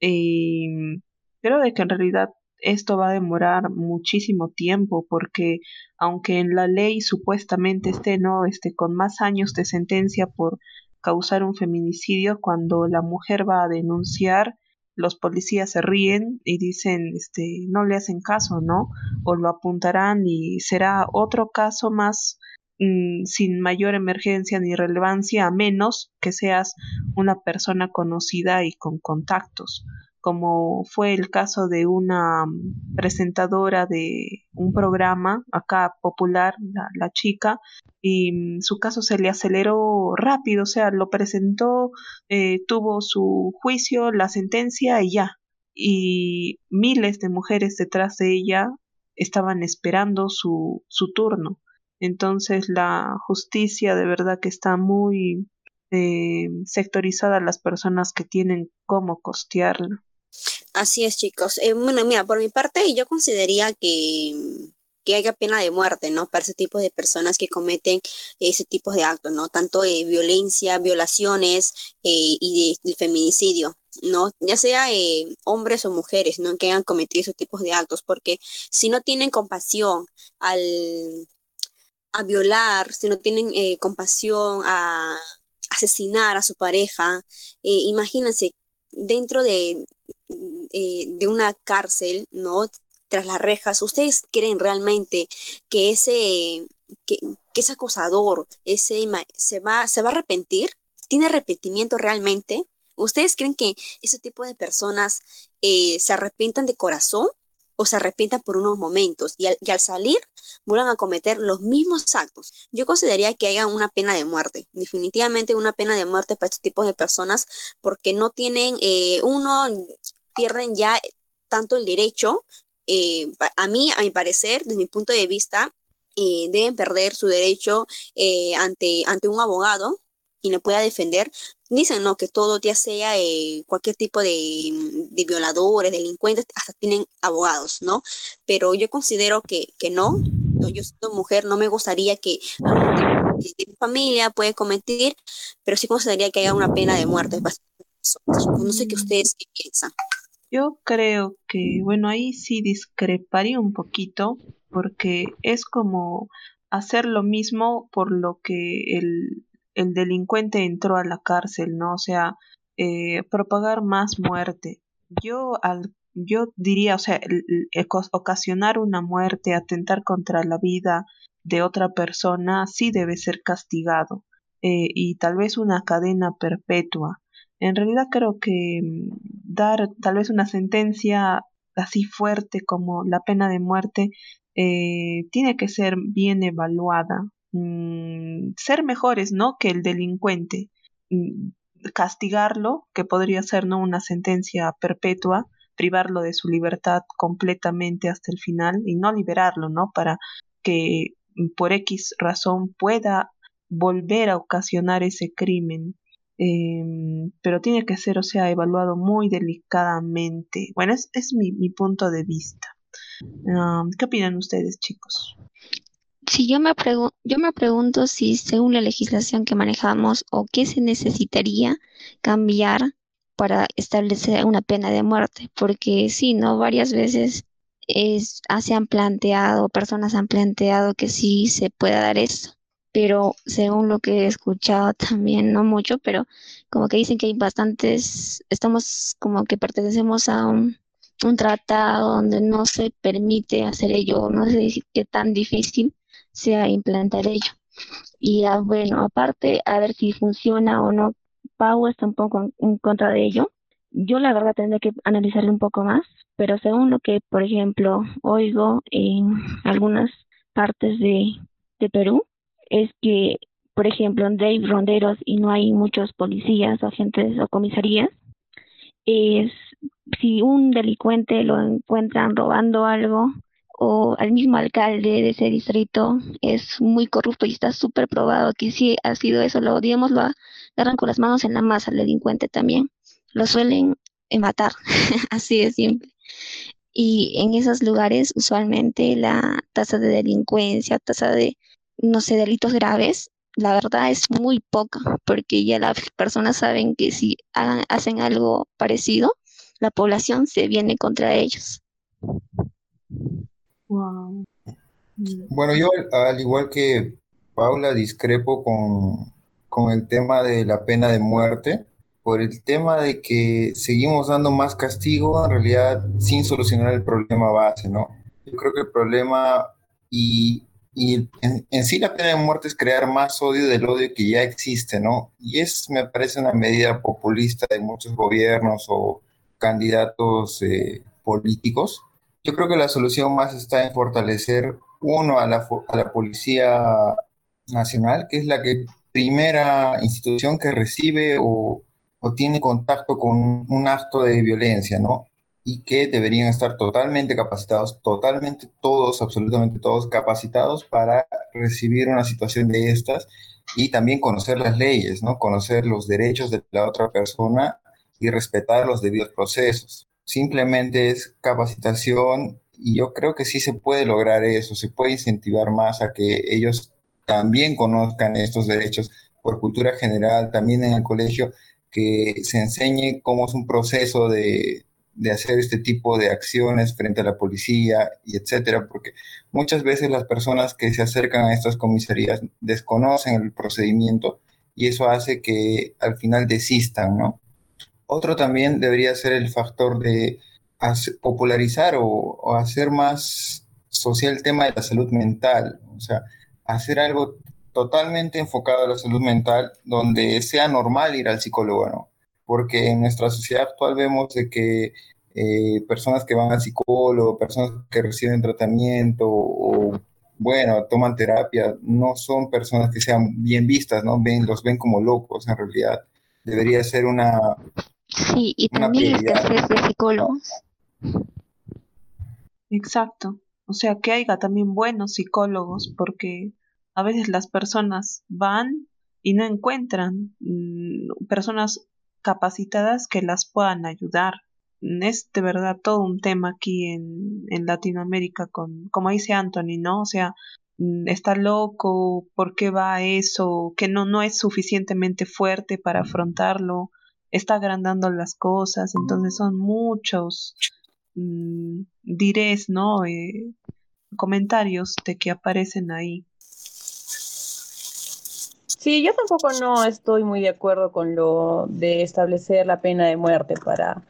Eh, creo de que en realidad esto va a demorar muchísimo tiempo porque aunque en la ley supuestamente esté no esté con más años de sentencia por causar un feminicidio cuando la mujer va a denunciar los policías se ríen y dicen, este, no le hacen caso, ¿no? O lo apuntarán y será otro caso más mm, sin mayor emergencia ni relevancia, a menos que seas una persona conocida y con contactos como fue el caso de una mm, presentadora de un programa acá popular, la, chica, y mm, su caso se le aceleró rápido, o sea, lo presentó, eh, tuvo su juicio, la sentencia y ya. Y miles de mujeres detrás de ella estaban esperando su, su turno. Entonces la justicia de verdad que está muy eh, sectorizada las personas que tienen cómo costearla. Así es, chicos. Eh, bueno, mira, por mi parte, yo consideraría que, que haya pena de muerte, ¿no? Para ese tipo de personas que cometen ese tipo de actos, ¿no? Tanto de violencia, violaciones eh, y de, feminicidio, ¿no? Ya sea eh, hombres o mujeres, ¿no? Que hayan cometido esos tipos de actos, porque si no tienen compasión al a violar, si no tienen compasión a asesinar a su pareja, imagínense dentro de, eh, de una cárcel, ¿no? Tras las rejas, ¿ustedes creen realmente que ese, que, ese acosador ese, se, va, se va a arrepentir? ¿Tiene arrepentimiento realmente? ¿Ustedes creen que ese tipo de personas eh, se arrepientan de corazón o se arrepientan por unos momentos y al, salir vuelvan a cometer los mismos actos. Yo consideraría que haya una pena de muerte, definitivamente una pena de muerte para este tipo de personas porque no tienen, eh, uno, pierden ya tanto el derecho, eh, a mí, a mi parecer, desde mi punto de vista, eh, deben perder su derecho ante, ante un abogado y le pueda defender dicen, ¿no? Que todo, ya sea eh, cualquier tipo de, de, violadores, delincuentes, hasta tienen abogados, ¿no? Pero yo considero que, que no, yo siendo mujer no me gustaría que mi familia puede cometer, pero sí consideraría que haya una pena de muerte. No sé qué ustedes piensan. Yo creo que, bueno, ahí sí discreparía un poquito, porque es como hacer lo mismo por lo que el, el delincuente entró a la cárcel, ¿no? O sea, eh, propagar más muerte. Yo, al, yo diría, o sea, ocasionar una muerte, atentar contra la vida de otra persona, sí debe ser castigado. Eh, y tal vez una cadena perpetua. En realidad creo que mm, dar tal vez una sentencia así fuerte como la pena de muerte eh, tiene que ser bien evaluada. Mm, ser mejores, ¿no? Que el delincuente. Mm, castigarlo, que podría ser no una sentencia perpetua, privarlo de su libertad completamente hasta el final y no liberarlo, ¿no? Para que por X razón pueda volver a ocasionar ese crimen. Em, pero tiene que ser, o sea, evaluado muy delicadamente. Bueno, es, es mi, mi punto de vista. ¿Qué opinan ustedes, chicos? Sí, yo me, yo me pregunto si según la legislación que manejamos o qué se necesitaría cambiar para establecer una pena de muerte, porque sí, ¿no? Varias veces es, ah, se han planteado, personas han planteado que sí se pueda dar eso, pero según lo que he escuchado también, no mucho, pero como que dicen que hay bastantes, estamos como que pertenecemos a un, tratado donde no se permite hacer ello, no sé qué tan difícil sea implantar ello. Y ah, bueno, aparte, a ver si funciona o no, Pau está un poco en, contra de ello. Yo la verdad tendré que analizarlo un poco más, pero según lo que, por ejemplo, oigo en algunas partes de, de Perú, es que, por ejemplo, donde hay ronderos y no hay muchos policías, agentes o comisarías, es si un delincuente lo encuentran robando algo o al mismo alcalde de ese distrito es muy corrupto y está súper probado que sí ha sido eso, lo digamos, lo agarran con las manos en la masa al delincuente también, lo suelen matar, así de simple. Y en esos lugares usualmente la tasa de delincuencia, tasa de, no sé, delitos graves, la verdad es muy poca, porque ya las personas saben que si hagan, hacen algo parecido, la población se viene contra ellos. Bueno, yo al igual que Paula discrepo con, con el tema de la pena de muerte, por el tema de que seguimos dando más castigo en realidad sin solucionar el problema base, ¿no? Yo creo que el problema y, y en, sí la pena de muerte es crear más odio del odio que ya existe, ¿no? Y es, me parece, una medida populista de muchos gobiernos o candidatos eh, políticos yo creo que la solución más está en fortalecer, uno, a la, a la Policía Nacional, que es la que primera institución que recibe o, o tiene contacto con un acto de violencia, ¿no? Y que deberían estar totalmente capacitados, totalmente todos, absolutamente todos capacitados para recibir una situación de estas y también conocer las leyes, ¿no? Conocer los derechos de la otra persona y respetar los debidos procesos simplemente es capacitación y yo creo que sí se puede lograr eso, se puede incentivar más a que ellos también conozcan estos derechos por cultura general, también en el colegio, que se enseñe cómo es un proceso de, de hacer este tipo de acciones frente a la policía y etcétera, porque muchas veces las personas que se acercan a estas comisarías desconocen el procedimiento y eso hace que al final desistan, ¿no? Otro también debería ser el factor de popularizar o, hacer más social el tema de la salud mental, o sea, hacer algo totalmente enfocado a la salud mental donde sea normal ir al psicólogo. Porque en nuestra sociedad actual vemos de que eh, personas que van al psicólogo, personas que reciben tratamiento o, bueno, toman terapia, no son personas que sean bien vistas, ¿no? Ven, los ven como locos en realidad. Debería ser una, Sí, y también escasez de psicólogos. Exacto. O sea, que haya también buenos psicólogos, porque a veces las personas van y no encuentran mm, personas capacitadas que las puedan ayudar. Es de verdad todo un tema aquí en, en Latinoamérica con, como dice Anthony, ¿no? O sea, mm, está loco, ¿por qué va eso? Que no, no es suficientemente fuerte para afrontarlo está agrandando las cosas, entonces son muchos mmm, dirés, ¿no? Eh, comentarios de que aparecen ahí. Sí, yo tampoco no estoy muy de acuerdo con lo de establecer la pena de muerte para,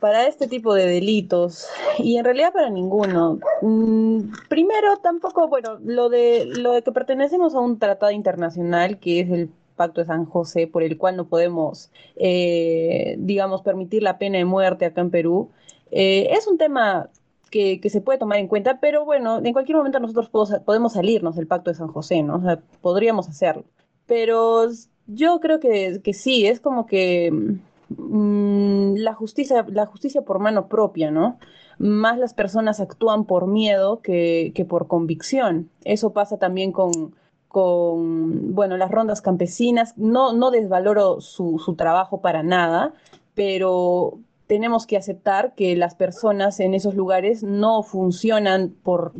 para este tipo de delitos y en realidad para ninguno. Mm, primero, tampoco, bueno, lo de, lo de que pertenecemos a un tratado internacional que es el Pacto de San José, por el cual no podemos, eh, digamos, permitir la pena de muerte acá en Perú, eh, es un tema que, se puede tomar en cuenta, pero bueno, en cualquier momento nosotros podemos salirnos del Pacto de San José, ¿no? O sea, podríamos hacerlo. Pero yo creo que, que sí, es como que mm, la, justicia, la justicia por mano propia, ¿no? Más las personas actúan por miedo que, que por convicción. Eso pasa también con, con, bueno, las rondas campesinas. No, no desvaloro su, su trabajo para nada, pero tenemos que aceptar que las personas en esos lugares no funcionan por,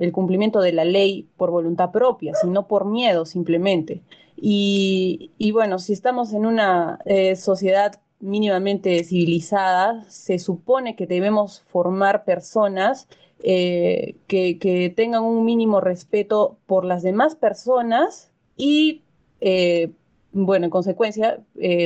el cumplimiento de la ley por voluntad propia, sino por miedo simplemente. Y, bueno, si estamos en una eh, sociedad mínimamente civilizada, se supone que debemos formar personas eh, que, que, tengan un mínimo respeto por las demás personas y, eh, bueno, en consecuencia,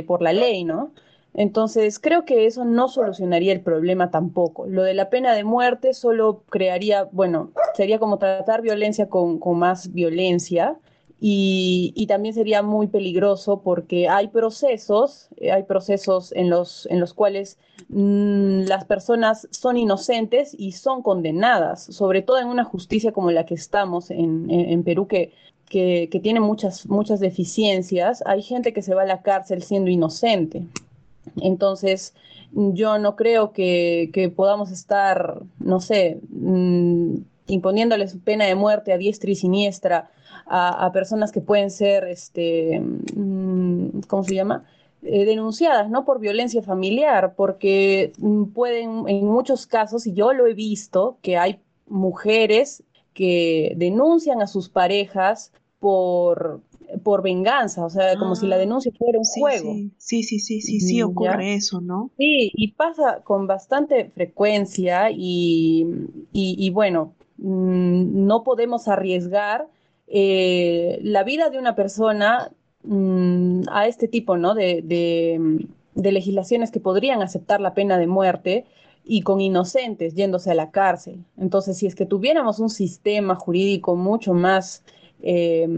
por la ley, ¿no? Entonces, creo que eso no solucionaría el problema tampoco. Lo de la pena de muerte solo crearía, bueno, sería como tratar violencia con, más violencia y, también sería muy peligroso porque hay procesos, eh, hay procesos en los, en los cuales mm, las personas son inocentes y son condenadas, sobre todo en una justicia como la que estamos en, Perú, que, que, que tiene muchas, muchas deficiencias. Hay gente que se va a la cárcel siendo inocente. Entonces, yo no creo que, podamos estar, no sé, mm, imponiéndoles pena de muerte a diestra y siniestra a, personas que pueden ser, este, mm, ¿cómo se llama? Eh, denunciadas, ¿no? Por violencia familiar, porque mm, pueden, en muchos casos, y yo lo he visto, que hay mujeres que denuncian a sus parejas por por venganza, o sea, como si la ah, denuncia fuera un juego. Sí, sí, sí, sí, sí, ocurre eso, ¿no? Sí, y pasa con bastante frecuencia y, y, bueno, mm, no podemos arriesgar eh, la vida de una persona mm, a este tipo, ¿no? De, de, de legislaciones que podrían aceptar la pena de muerte y con inocentes yéndose a la cárcel. Entonces, si es que tuviéramos un sistema jurídico mucho más... Eh,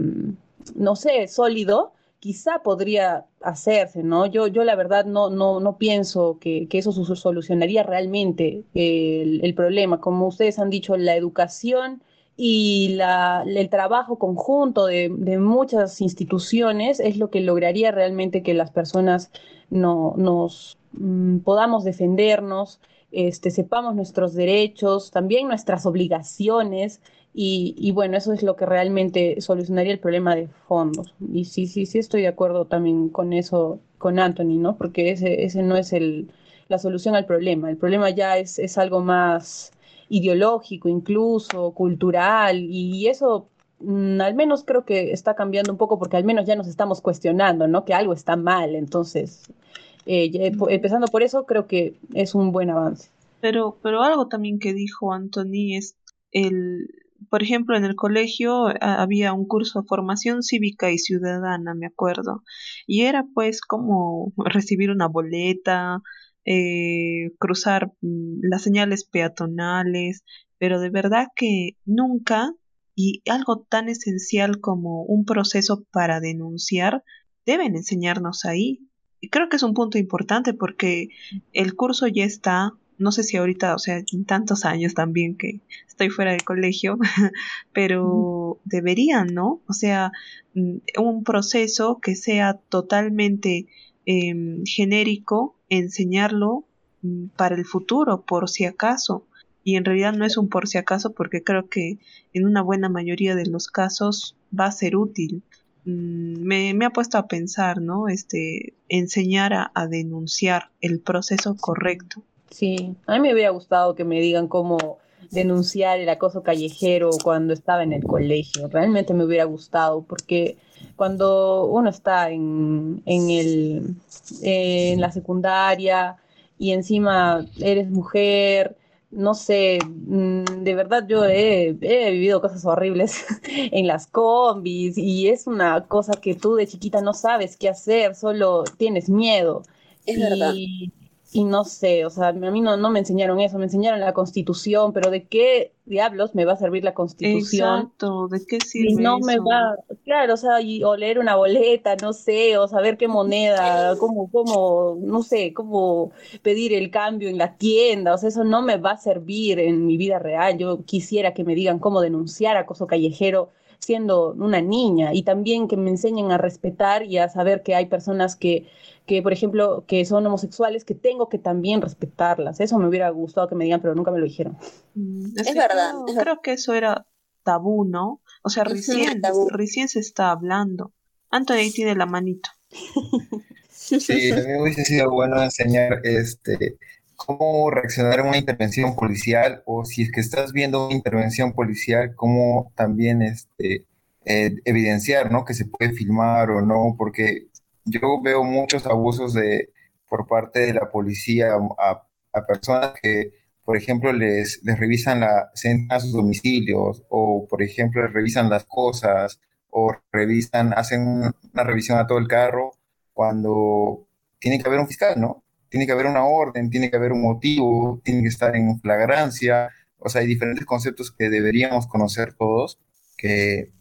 no sé, sólido, quizá podría hacerse, ¿no? Yo, yo la verdad no, no, no pienso que, eso solucionaría realmente el, problema. Como ustedes han dicho, la educación y la, el trabajo conjunto de, muchas instituciones es lo que lograría realmente que las personas no, nos mm, podamos defendernos, este, sepamos nuestros derechos, también nuestras obligaciones y, bueno, eso es lo que realmente solucionaría el problema de fondos. Y sí, sí, sí estoy de acuerdo también con eso, con Anthony, ¿no? Porque ese, ese no es el, la solución al problema. El problema ya es, es algo más ideológico, incluso cultural, y eso mm, al menos creo que está cambiando un poco porque al menos ya nos estamos cuestionando, ¿no? Que algo está mal. Entonces, eh, empezando por eso, creo que es un buen avance. Pero, pero algo también que dijo Anthony es el, por ejemplo, en el colegio había un curso de formación cívica y ciudadana, me acuerdo, y era pues como recibir una boleta, eh, cruzar mm, las señales peatonales, pero de verdad que nunca, y algo tan esencial como un proceso para denunciar, deben enseñarnos ahí. Y creo que es un punto importante porque el curso ya está, no sé si ahorita, o sea, en tantos años también que estoy fuera del colegio, pero deberían, ¿no? O sea, mm, un proceso que sea totalmente em, genérico, enseñarlo mm, para el futuro, por si acaso. Y en realidad no es un por si acaso porque creo que en una buena mayoría de los casos va a ser útil. Mm, me, me ha puesto a pensar, ¿no? Este, enseñar a denunciar el proceso correcto. Sí, a mí me hubiera gustado que me digan cómo denunciar el acoso callejero cuando estaba en el colegio. Realmente me hubiera gustado porque cuando uno está en, en, el, en la secundaria y encima eres mujer, no sé, mm, de verdad yo he, he vivido cosas horribles en las combis y es una cosa que tú de chiquita no sabes qué hacer, solo tienes miedo. Es verdad. Y, y no sé, o sea, a mí no, no me enseñaron eso, me enseñaron la constitución, pero ¿de qué diablos me va a servir la constitución? Exacto, ¿de qué Y sirve no me va, claro, o sea, y, o leer una boleta, no sé, o saber qué moneda, cómo, cómo, no sé, cómo pedir el cambio en la tienda, o sea, eso no me va a servir en mi vida real. Yo quisiera que me digan cómo denunciar acoso callejero siendo una niña y también que me enseñen a respetar y a saber que hay personas que, que, por ejemplo, que son homosexuales, que tengo que también respetarlas. Eso me hubiera gustado que me digan, pero nunca me lo dijeron. Mm, Es verdad, Creo, es verdad. creo que eso era tabú, ¿no? O sea, recién, recién se está hablando. Anthony tiene la manito. Sí, también hubiese sido bueno enseñar este, cómo reaccionar a una intervención policial o si es que estás viendo una intervención policial, cómo también este, eh, evidenciar, ¿no? Que se puede filmar o no, porque yo veo muchos abusos de, por parte de la policía a, personas que, por ejemplo, les, revisan la, a sus domicilios o, por ejemplo, les revisan las cosas o revisan, hacen una revisión a todo el carro cuando tiene que haber un fiscal, ¿no? Tiene que haber una orden, tiene que haber un motivo, tiene que estar en flagrancia, o sea, hay diferentes conceptos que deberíamos conocer todos que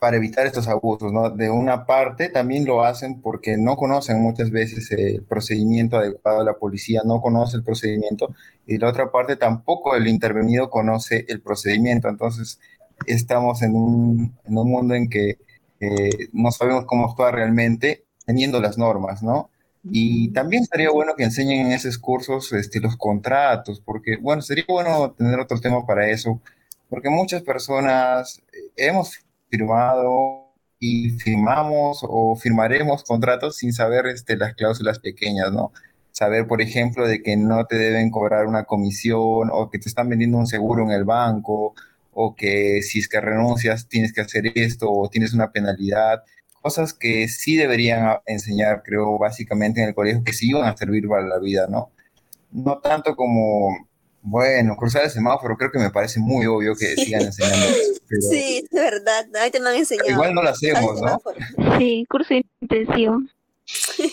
para evitar estos abusos, ¿no? De una parte también lo hacen porque no conocen muchas veces el procedimiento adecuado de la policía, no conoce el procedimiento, y la otra parte tampoco el intervenido conoce el procedimiento, entonces estamos en un, en un mundo en que eh, no sabemos cómo actuar realmente teniendo las normas, ¿no? Y también sería bueno que enseñen en esos cursos este, los contratos, porque, bueno, sería bueno tener otro tema para eso, porque muchas personas eh, hemos firmado y firmamos o firmaremos contratos sin saber este, las cláusulas pequeñas, ¿no? Saber, por ejemplo, de que no te deben cobrar una comisión o que te están vendiendo un seguro en el banco o que si es que renuncias tienes que hacer esto o tienes una penalidad cosas que sí deberían enseñar, creo, básicamente en el colegio, que sí iban a servir para la vida, ¿no? No tanto como, bueno, cruzar el semáforo, creo que me parece muy obvio que sigan enseñando eso, pero, Sí, de verdad. Ahí te me han enseñado. igual no lo hacemos, ¿no? Sí, curso intensivo.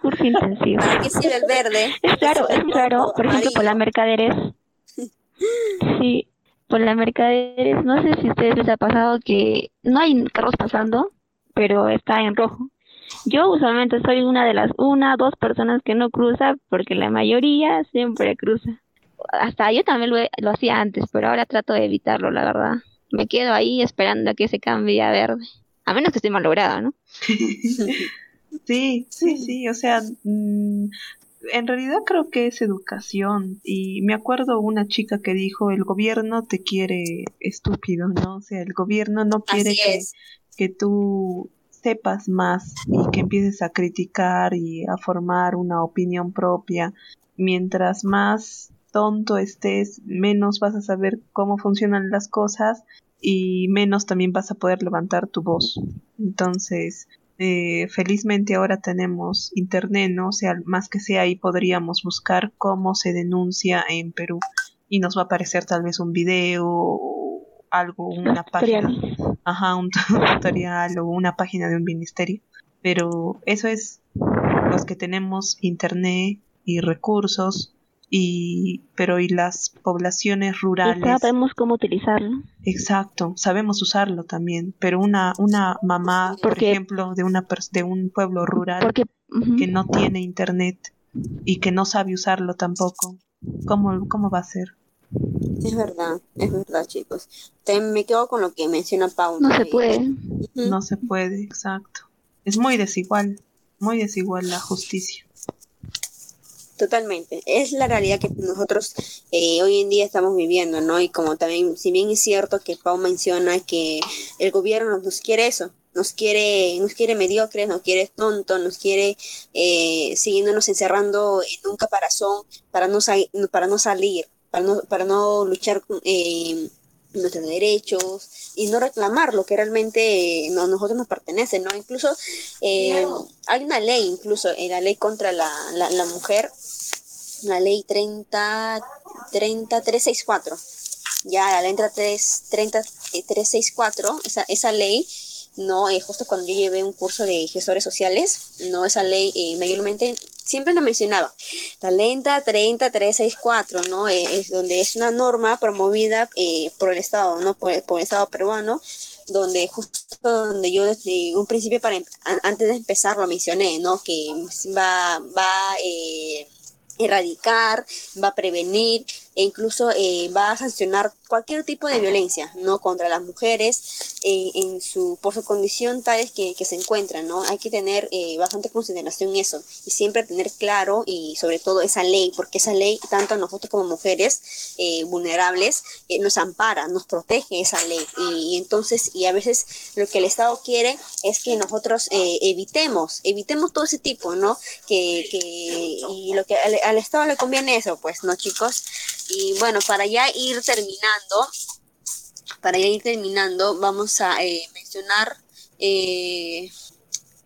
Curso intensivo. ¿Para qué sirve el verde? Es raro, es raro, por ejemplo, por la mercaderes. Sí, por la mercaderes, no sé si a ustedes les ha pasado que no hay carros pasando, pero está en rojo. Yo usualmente soy una de las una, dos personas que no cruza, porque la mayoría siempre cruza. Hasta yo también lo, he- lo hacía antes, pero ahora trato de evitarlo, la verdad. Me quedo ahí esperando a que se cambie a verde. A menos que esté malograda, ¿no? Sí, sí, sí, o sea, mm, en realidad creo que es educación y me acuerdo una chica que dijo, el gobierno te quiere estúpido, ¿no? O sea, el gobierno no quiere Así que. Que tú sepas más y que empieces a criticar y a formar una opinión propia. Mientras más tonto estés, menos vas a saber cómo funcionan las cosas y menos también vas a poder levantar tu voz. Entonces, eh, felizmente ahora tenemos internet, ¿no? O sea, más que sea ahí podríamos buscar cómo se denuncia en Perú y nos va a aparecer tal vez un video algo, una página, ajá, un tutorial o una página de un ministerio. Pero eso es los que tenemos internet y recursos y pero y las poblaciones Y rurales sabemos cómo utilizarlo. Exacto, sabemos usarlo también, pero una, una mamá, por ejemplo, de, una de un pueblo rural Porque que no tiene internet y que no sabe usarlo tampoco, ¿cómo, cómo va a ser? Es verdad, es verdad, chicos. También me quedo con lo que menciona Pau. no se puede. No se puede, exacto. Es muy desigual, muy desigual la justicia. Totalmente. Es la realidad que nosotros eh, hoy en día estamos viviendo, ¿no? Y como también, si bien es cierto que Pau menciona que el gobierno nos quiere eso, nos quiere, nos quiere mediocres, nos quiere tontos, nos quiere eh, siguiéndonos encerrando en un caparazón para no, sa- para no salir, para no, para no luchar eh, nuestros derechos y no reclamar lo que realmente eh, no, a nosotros nos pertenece, ¿no? Incluso eh, hay una ley, incluso eh, la ley contra la, la, la mujer, la ley 30, 30364. Ya la ley 30364, esa, esa ley no, eh, justo cuando yo llevé un curso de gestores sociales, no, esa ley mayormente siempre la mencionaba. La lenta 30364, ¿no? Eh, es donde es una norma promovida eh, por el Estado, ¿no? Por, por, el Estado peruano, donde justo donde yo desde un principio, para em, antes de empezar, lo mencioné, ¿no? Que va, va eh, erradicar, va a prevenir e incluso eh, va a sancionar cualquier tipo de violencia no contra las mujeres eh, en su por su condición tales que, que se encuentran no hay que tener eh, bastante consideración eso y siempre tener claro y sobre todo esa ley porque esa ley tanto a nosotros como mujeres eh, vulnerables eh, nos ampara nos protege esa ley. Y, y, entonces y a veces lo que el estado quiere es que nosotros eh, evitemos evitemos todo ese tipo no que, que y lo que al estado le conviene eso pues no chicos y bueno, para ya ir terminando, para ya ir terminando, vamos a eh, mencionar, eh,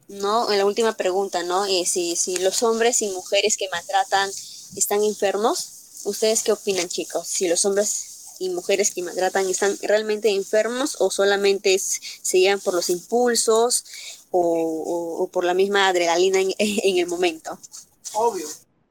¿no? En la última pregunta, ¿no? Eh, si, si los hombres y mujeres que maltratan están enfermos, ¿ustedes qué opinan, chicos? Si los hombres y mujeres que maltratan están realmente enfermos o solamente se llevan por los impulsos o, o, o por la misma adrenalina en, en el momento. Obvio.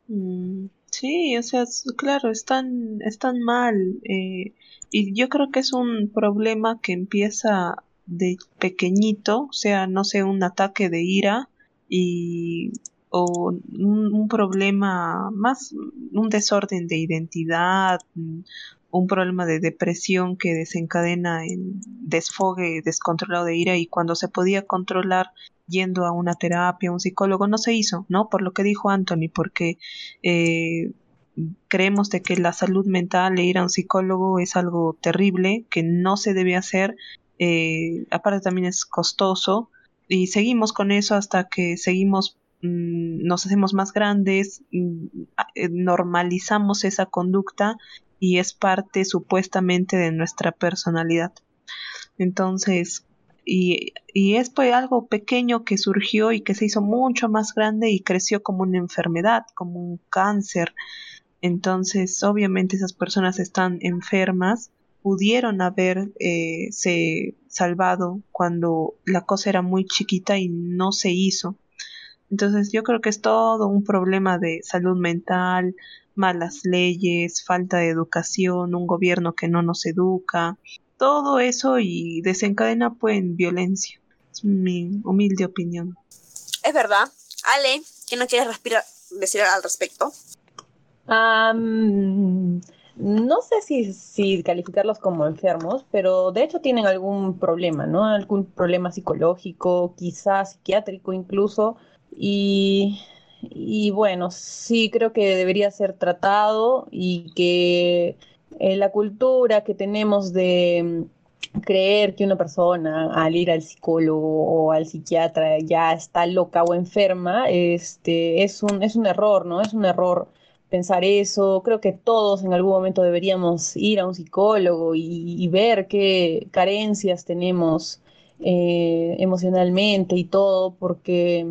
Mm, Sí, o sea, claro, están, están mal. Eh, y yo creo que es un problema que empieza de pequeñito, o sea, no sé, un ataque de ira y o un, un problema más, un desorden de identidad, un problema de depresión que desencadena en desfogue descontrolado de ira y cuando se podía controlar yendo a una terapia, un psicólogo, no se hizo, ¿no? Por lo que dijo Anthony, porque eh, creemos de que la salud mental e ir a un psicólogo es algo terrible, que no se debe hacer, eh, aparte también es costoso, y seguimos con eso hasta que seguimos mmm, nos hacemos más grandes, mmm, normalizamos esa conducta y es parte supuestamente de nuestra personalidad. Entonces, y, y es pues algo pequeño que surgió y que se hizo mucho más grande y creció como una enfermedad, como un cáncer. Entonces, obviamente esas personas están enfermas, pudieron haber eh, salvado cuando la cosa era muy chiquita y no se hizo. Entonces yo creo que es todo un problema de salud mental, malas leyes, falta de educación, un gobierno que no nos educa, todo eso y desencadena pues en violencia. Es mi humilde opinión. Es verdad. Ale, ¿qué no quieres respirar, decir al respecto? Um, no sé si, si, calificarlos como enfermos, pero de hecho tienen algún problema, ¿no? Algún problema psicológico, quizás psiquiátrico incluso. Y, y bueno, sí creo que debería ser tratado y que eh, la cultura que tenemos de mm, creer que una persona al ir al psicólogo o al psiquiatra ya está loca o enferma, este, es un, es un error, ¿no? Es un error pensar eso. Creo que todos en algún momento deberíamos ir a un psicólogo y, ver qué carencias tenemos eh, emocionalmente y todo, porque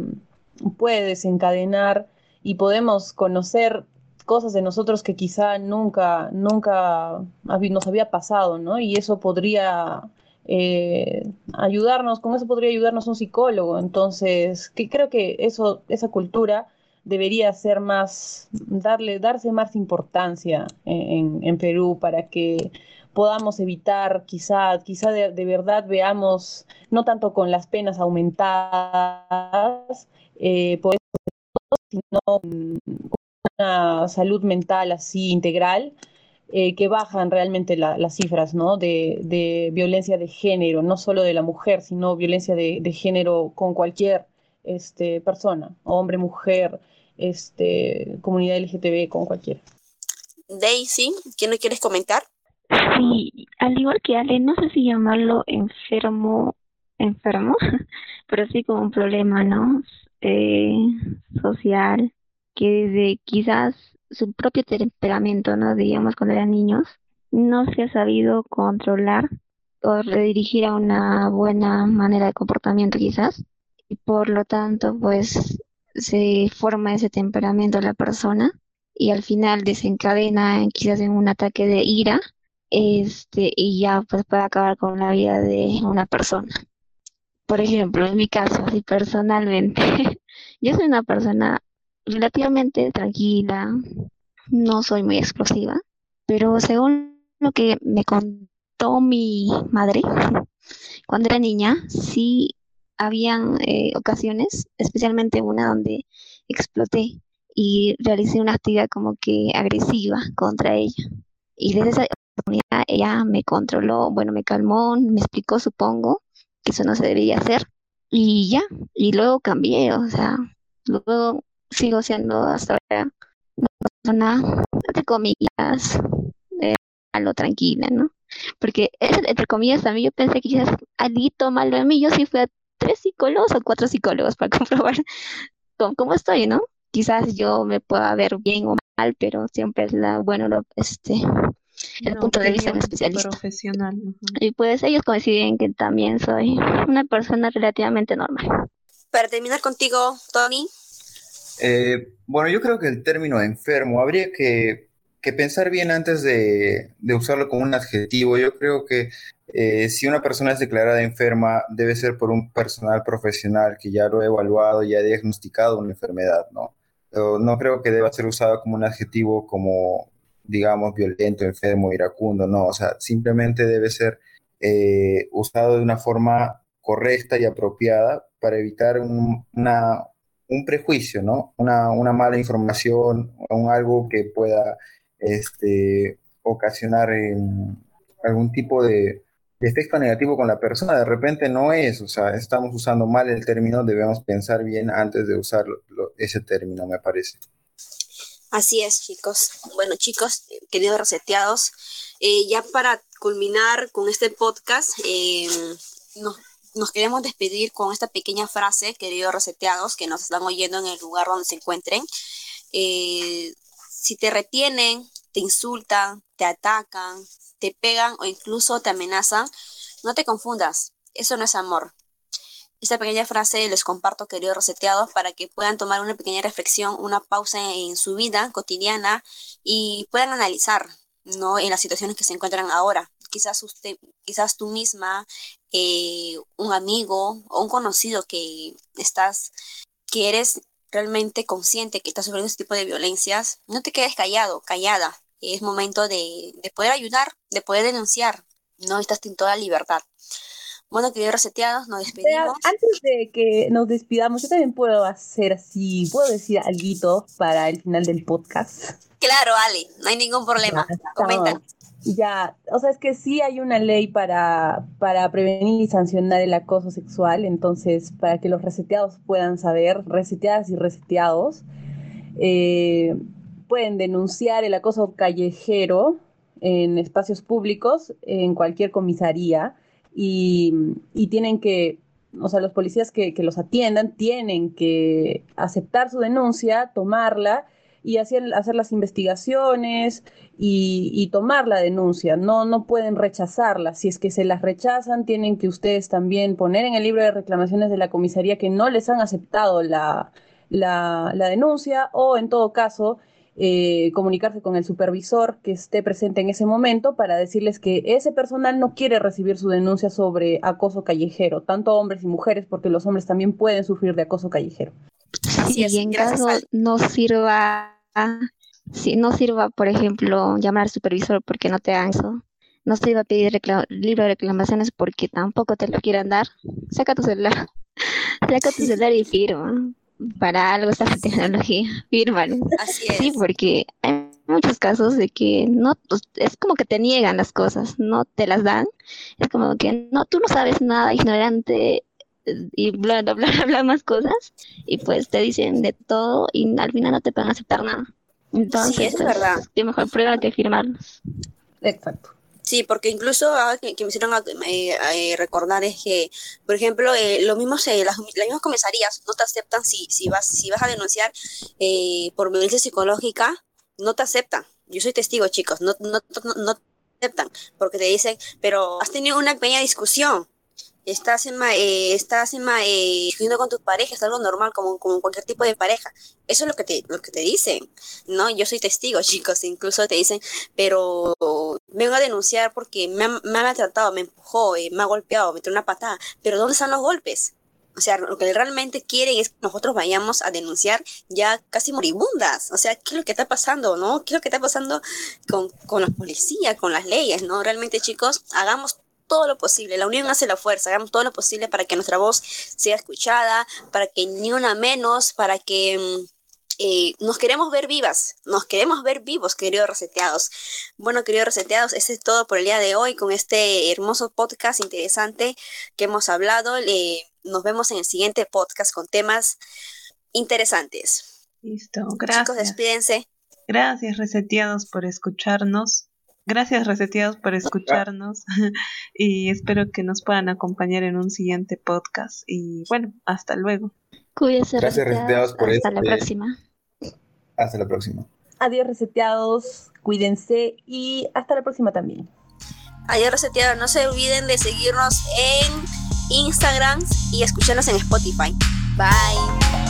puede desencadenar y podemos conocer cosas de nosotros que quizá nunca, nunca nos había pasado, ¿no? Y eso podría eh, ayudarnos, con eso podría ayudarnos un psicólogo. Entonces, que creo que eso, esa cultura debería ser más, darle, darse más importancia en, Perú para que podamos evitar, quizá, quizá de, verdad veamos, no tanto con las penas aumentadas, eh, pues, sino una salud mental así integral, eh, que bajan realmente la, las cifras ¿no? de, de, violencia de género, no solo de la mujer, sino violencia de, de género con cualquier este, persona, hombre, mujer, este, comunidad LGTB, con cualquiera. Daisy, ¿qué no quieres comentar? Sí, al igual que Ale, no sé si llamarlo enfermo, enfermo, pero sí como un problema, ¿no? Eh, social, que desde quizás su propio temperamento, ¿no? Digamos cuando eran niños, no se ha sabido controlar o redirigir a una buena manera de comportamiento quizás. Y por lo tanto, pues se forma ese temperamento de la persona y al final desencadena quizás en un ataque de ira este y ya pues puede acabar con la vida de una persona. Por ejemplo, en mi caso, así personalmente, yo soy una persona relativamente tranquila, no soy muy explosiva, pero según lo que me contó mi madre, cuando era niña, sí habían eh, ocasiones, especialmente una donde exploté y realicé una actividad como que agresiva contra ella. Y desde esa oportunidad ella me controló, bueno, me calmó, me explicó, supongo, eso no se debía hacer. Y ya, y luego cambié, o sea, luego sigo siendo hasta ahora una persona, entre comillas, a lo tranquila, ¿no? Porque, entre comillas, también yo pensé que quizás algo malo de mí, yo sí fui a tres psicólogos o cuatro psicólogos para comprobar cómo, estoy, ¿no? Quizás yo me pueda ver bien o mal, pero siempre es la, bueno, lo, este, el punto de vista de un especialista. Profesional. Y pues ellos coinciden que también soy una persona relativamente normal. Para terminar contigo, Tony. Eh, bueno, yo creo que el término enfermo habría que, pensar bien antes de, usarlo como un adjetivo. Yo creo que eh, si una persona es declarada enferma, debe ser por un personal profesional que ya lo ha evaluado y ha diagnosticado una enfermedad, ¿no? no creo que deba ser usado como un adjetivo como, digamos, violento, enfermo, iracundo, no, o sea, simplemente debe ser eh, usado de una forma correcta y apropiada para evitar un, una, un prejuicio, ¿no? Una, una mala información, un algo que pueda este, ocasionar algún tipo de, efecto negativo con la persona. De repente no es, o sea, estamos usando mal el término, debemos pensar bien antes de usar ese término, me parece. Así es, chicos. Bueno, chicos, queridos reseteados, eh, ya para culminar con este podcast, eh, nos nos queremos despedir con esta pequeña frase, queridos reseteados, que nos están oyendo en el lugar donde se encuentren. Eh, si te retienen, te insultan, te atacan, te pegan o incluso te amenazan, no te confundas, eso no es amor. Esta pequeña frase les comparto, queridos reseteados, para que puedan tomar una pequeña reflexión, una pausa en su vida cotidiana y puedan analizar, ¿no? En las situaciones que se encuentran ahora. Quizás usted, quizás tú misma eh, un amigo o un conocido que estás, que eres realmente consciente que estás sufriendo este tipo de violencias, no te quedes callado, callada. Es momento de, poder ayudar, de poder denunciar. No estás en toda libertad. Bueno, queridos reseteados, nos despedimos. Antes de que nos despidamos, yo también puedo hacer así, puedo decir algo para el final del podcast. Claro, Ale, no hay ningún problema. Comenta. Ya, o sea, es que sí hay una ley para, para prevenir y sancionar el acoso sexual, entonces, para que los reseteados puedan saber, reseteadas y reseteados, eh, pueden denunciar el acoso callejero en espacios públicos, en cualquier comisaría, y, tienen que, o sea, los policías que, que los atiendan tienen que aceptar su denuncia, tomarla y hacer, hacer las investigaciones y, tomar la denuncia. No, no pueden rechazarla. Si es que se las rechazan, tienen que ustedes también poner en el libro de reclamaciones de la comisaría que no les han aceptado la, la, denuncia o en todo caso eh, comunicarse con el supervisor que esté presente en ese momento para decirles que ese personal no quiere recibir su denuncia sobre acoso callejero, tanto hombres y mujeres, porque los hombres también pueden sufrir de acoso callejero. Así y en caso no sirva si no sirva, por ejemplo, llamar al supervisor porque no te dan eso, no sirva pedir libro de reclamaciones porque tampoco te lo quieran dar, saca tu celular, saca tu celular y firma. Para algo está la tecnología, fírmalo. Así es. Sí, porque hay muchos casos de que no, es como que te niegan las cosas, no te las dan, es como que no, tú no sabes nada, ignorante, y bla, bla, bla, bla, más cosas, y pues te dicen de todo y al final no te pueden aceptar nada. Entonces, sí, es pues, verdad. Mejor prueba que firmarlos. Exacto. Sí, porque incluso que, me hicieron eh, eh, recordar es que, por ejemplo, eh, lo mismo, las, las, mismas comisarías no te aceptan si, si, vas, si vas a denunciar por violencia psicológica, no te aceptan. Yo soy testigo, chicos, no, no, no, no te aceptan, porque te dicen, pero has tenido una pequeña discusión, estás en eh, estás en eh, con tu pareja, es algo normal como, como cualquier tipo de pareja. Eso es lo que te, lo que te dicen, ¿no? Yo soy testigo, chicos, incluso te dicen, pero vengo a denunciar porque me ha, me ha maltratado, me empujó, eh, me ha golpeado, me dio una patada, pero ¿dónde están los golpes? O sea, lo que realmente quieren es que nosotros vayamos a denunciar ya casi moribundas. O sea, ¿qué es lo que está pasando, no? ¿Qué es lo que está pasando con, con la policía, con las leyes, no? Realmente, chicos, hagamos todo lo posible. La unión hace la fuerza. Hagamos todo lo posible para que nuestra voz sea escuchada, para que ni una menos, para que mm, eh, nos queremos ver vivas, nos queremos ver vivos, queridos reseteados. Bueno, queridos reseteados, eso es todo por el día de hoy con este hermoso podcast interesante que hemos hablado. nos vemos en el siguiente podcast con temas interesantes. Listo, gracias. Chicos, despídense. Gracias, reseteados, por escucharnos. Gracias, reseteados, por escucharnos y espero que nos puedan acompañar en un siguiente podcast. Y bueno, hasta luego. Cuídense, Gracias, reseteados, por Hasta este... la próxima. Hasta la próxima. Adiós, reseteados. Cuídense y hasta la próxima también. Adiós, reseteados. No se olviden de seguirnos en Instagram y escucharnos en Spotify. Bye.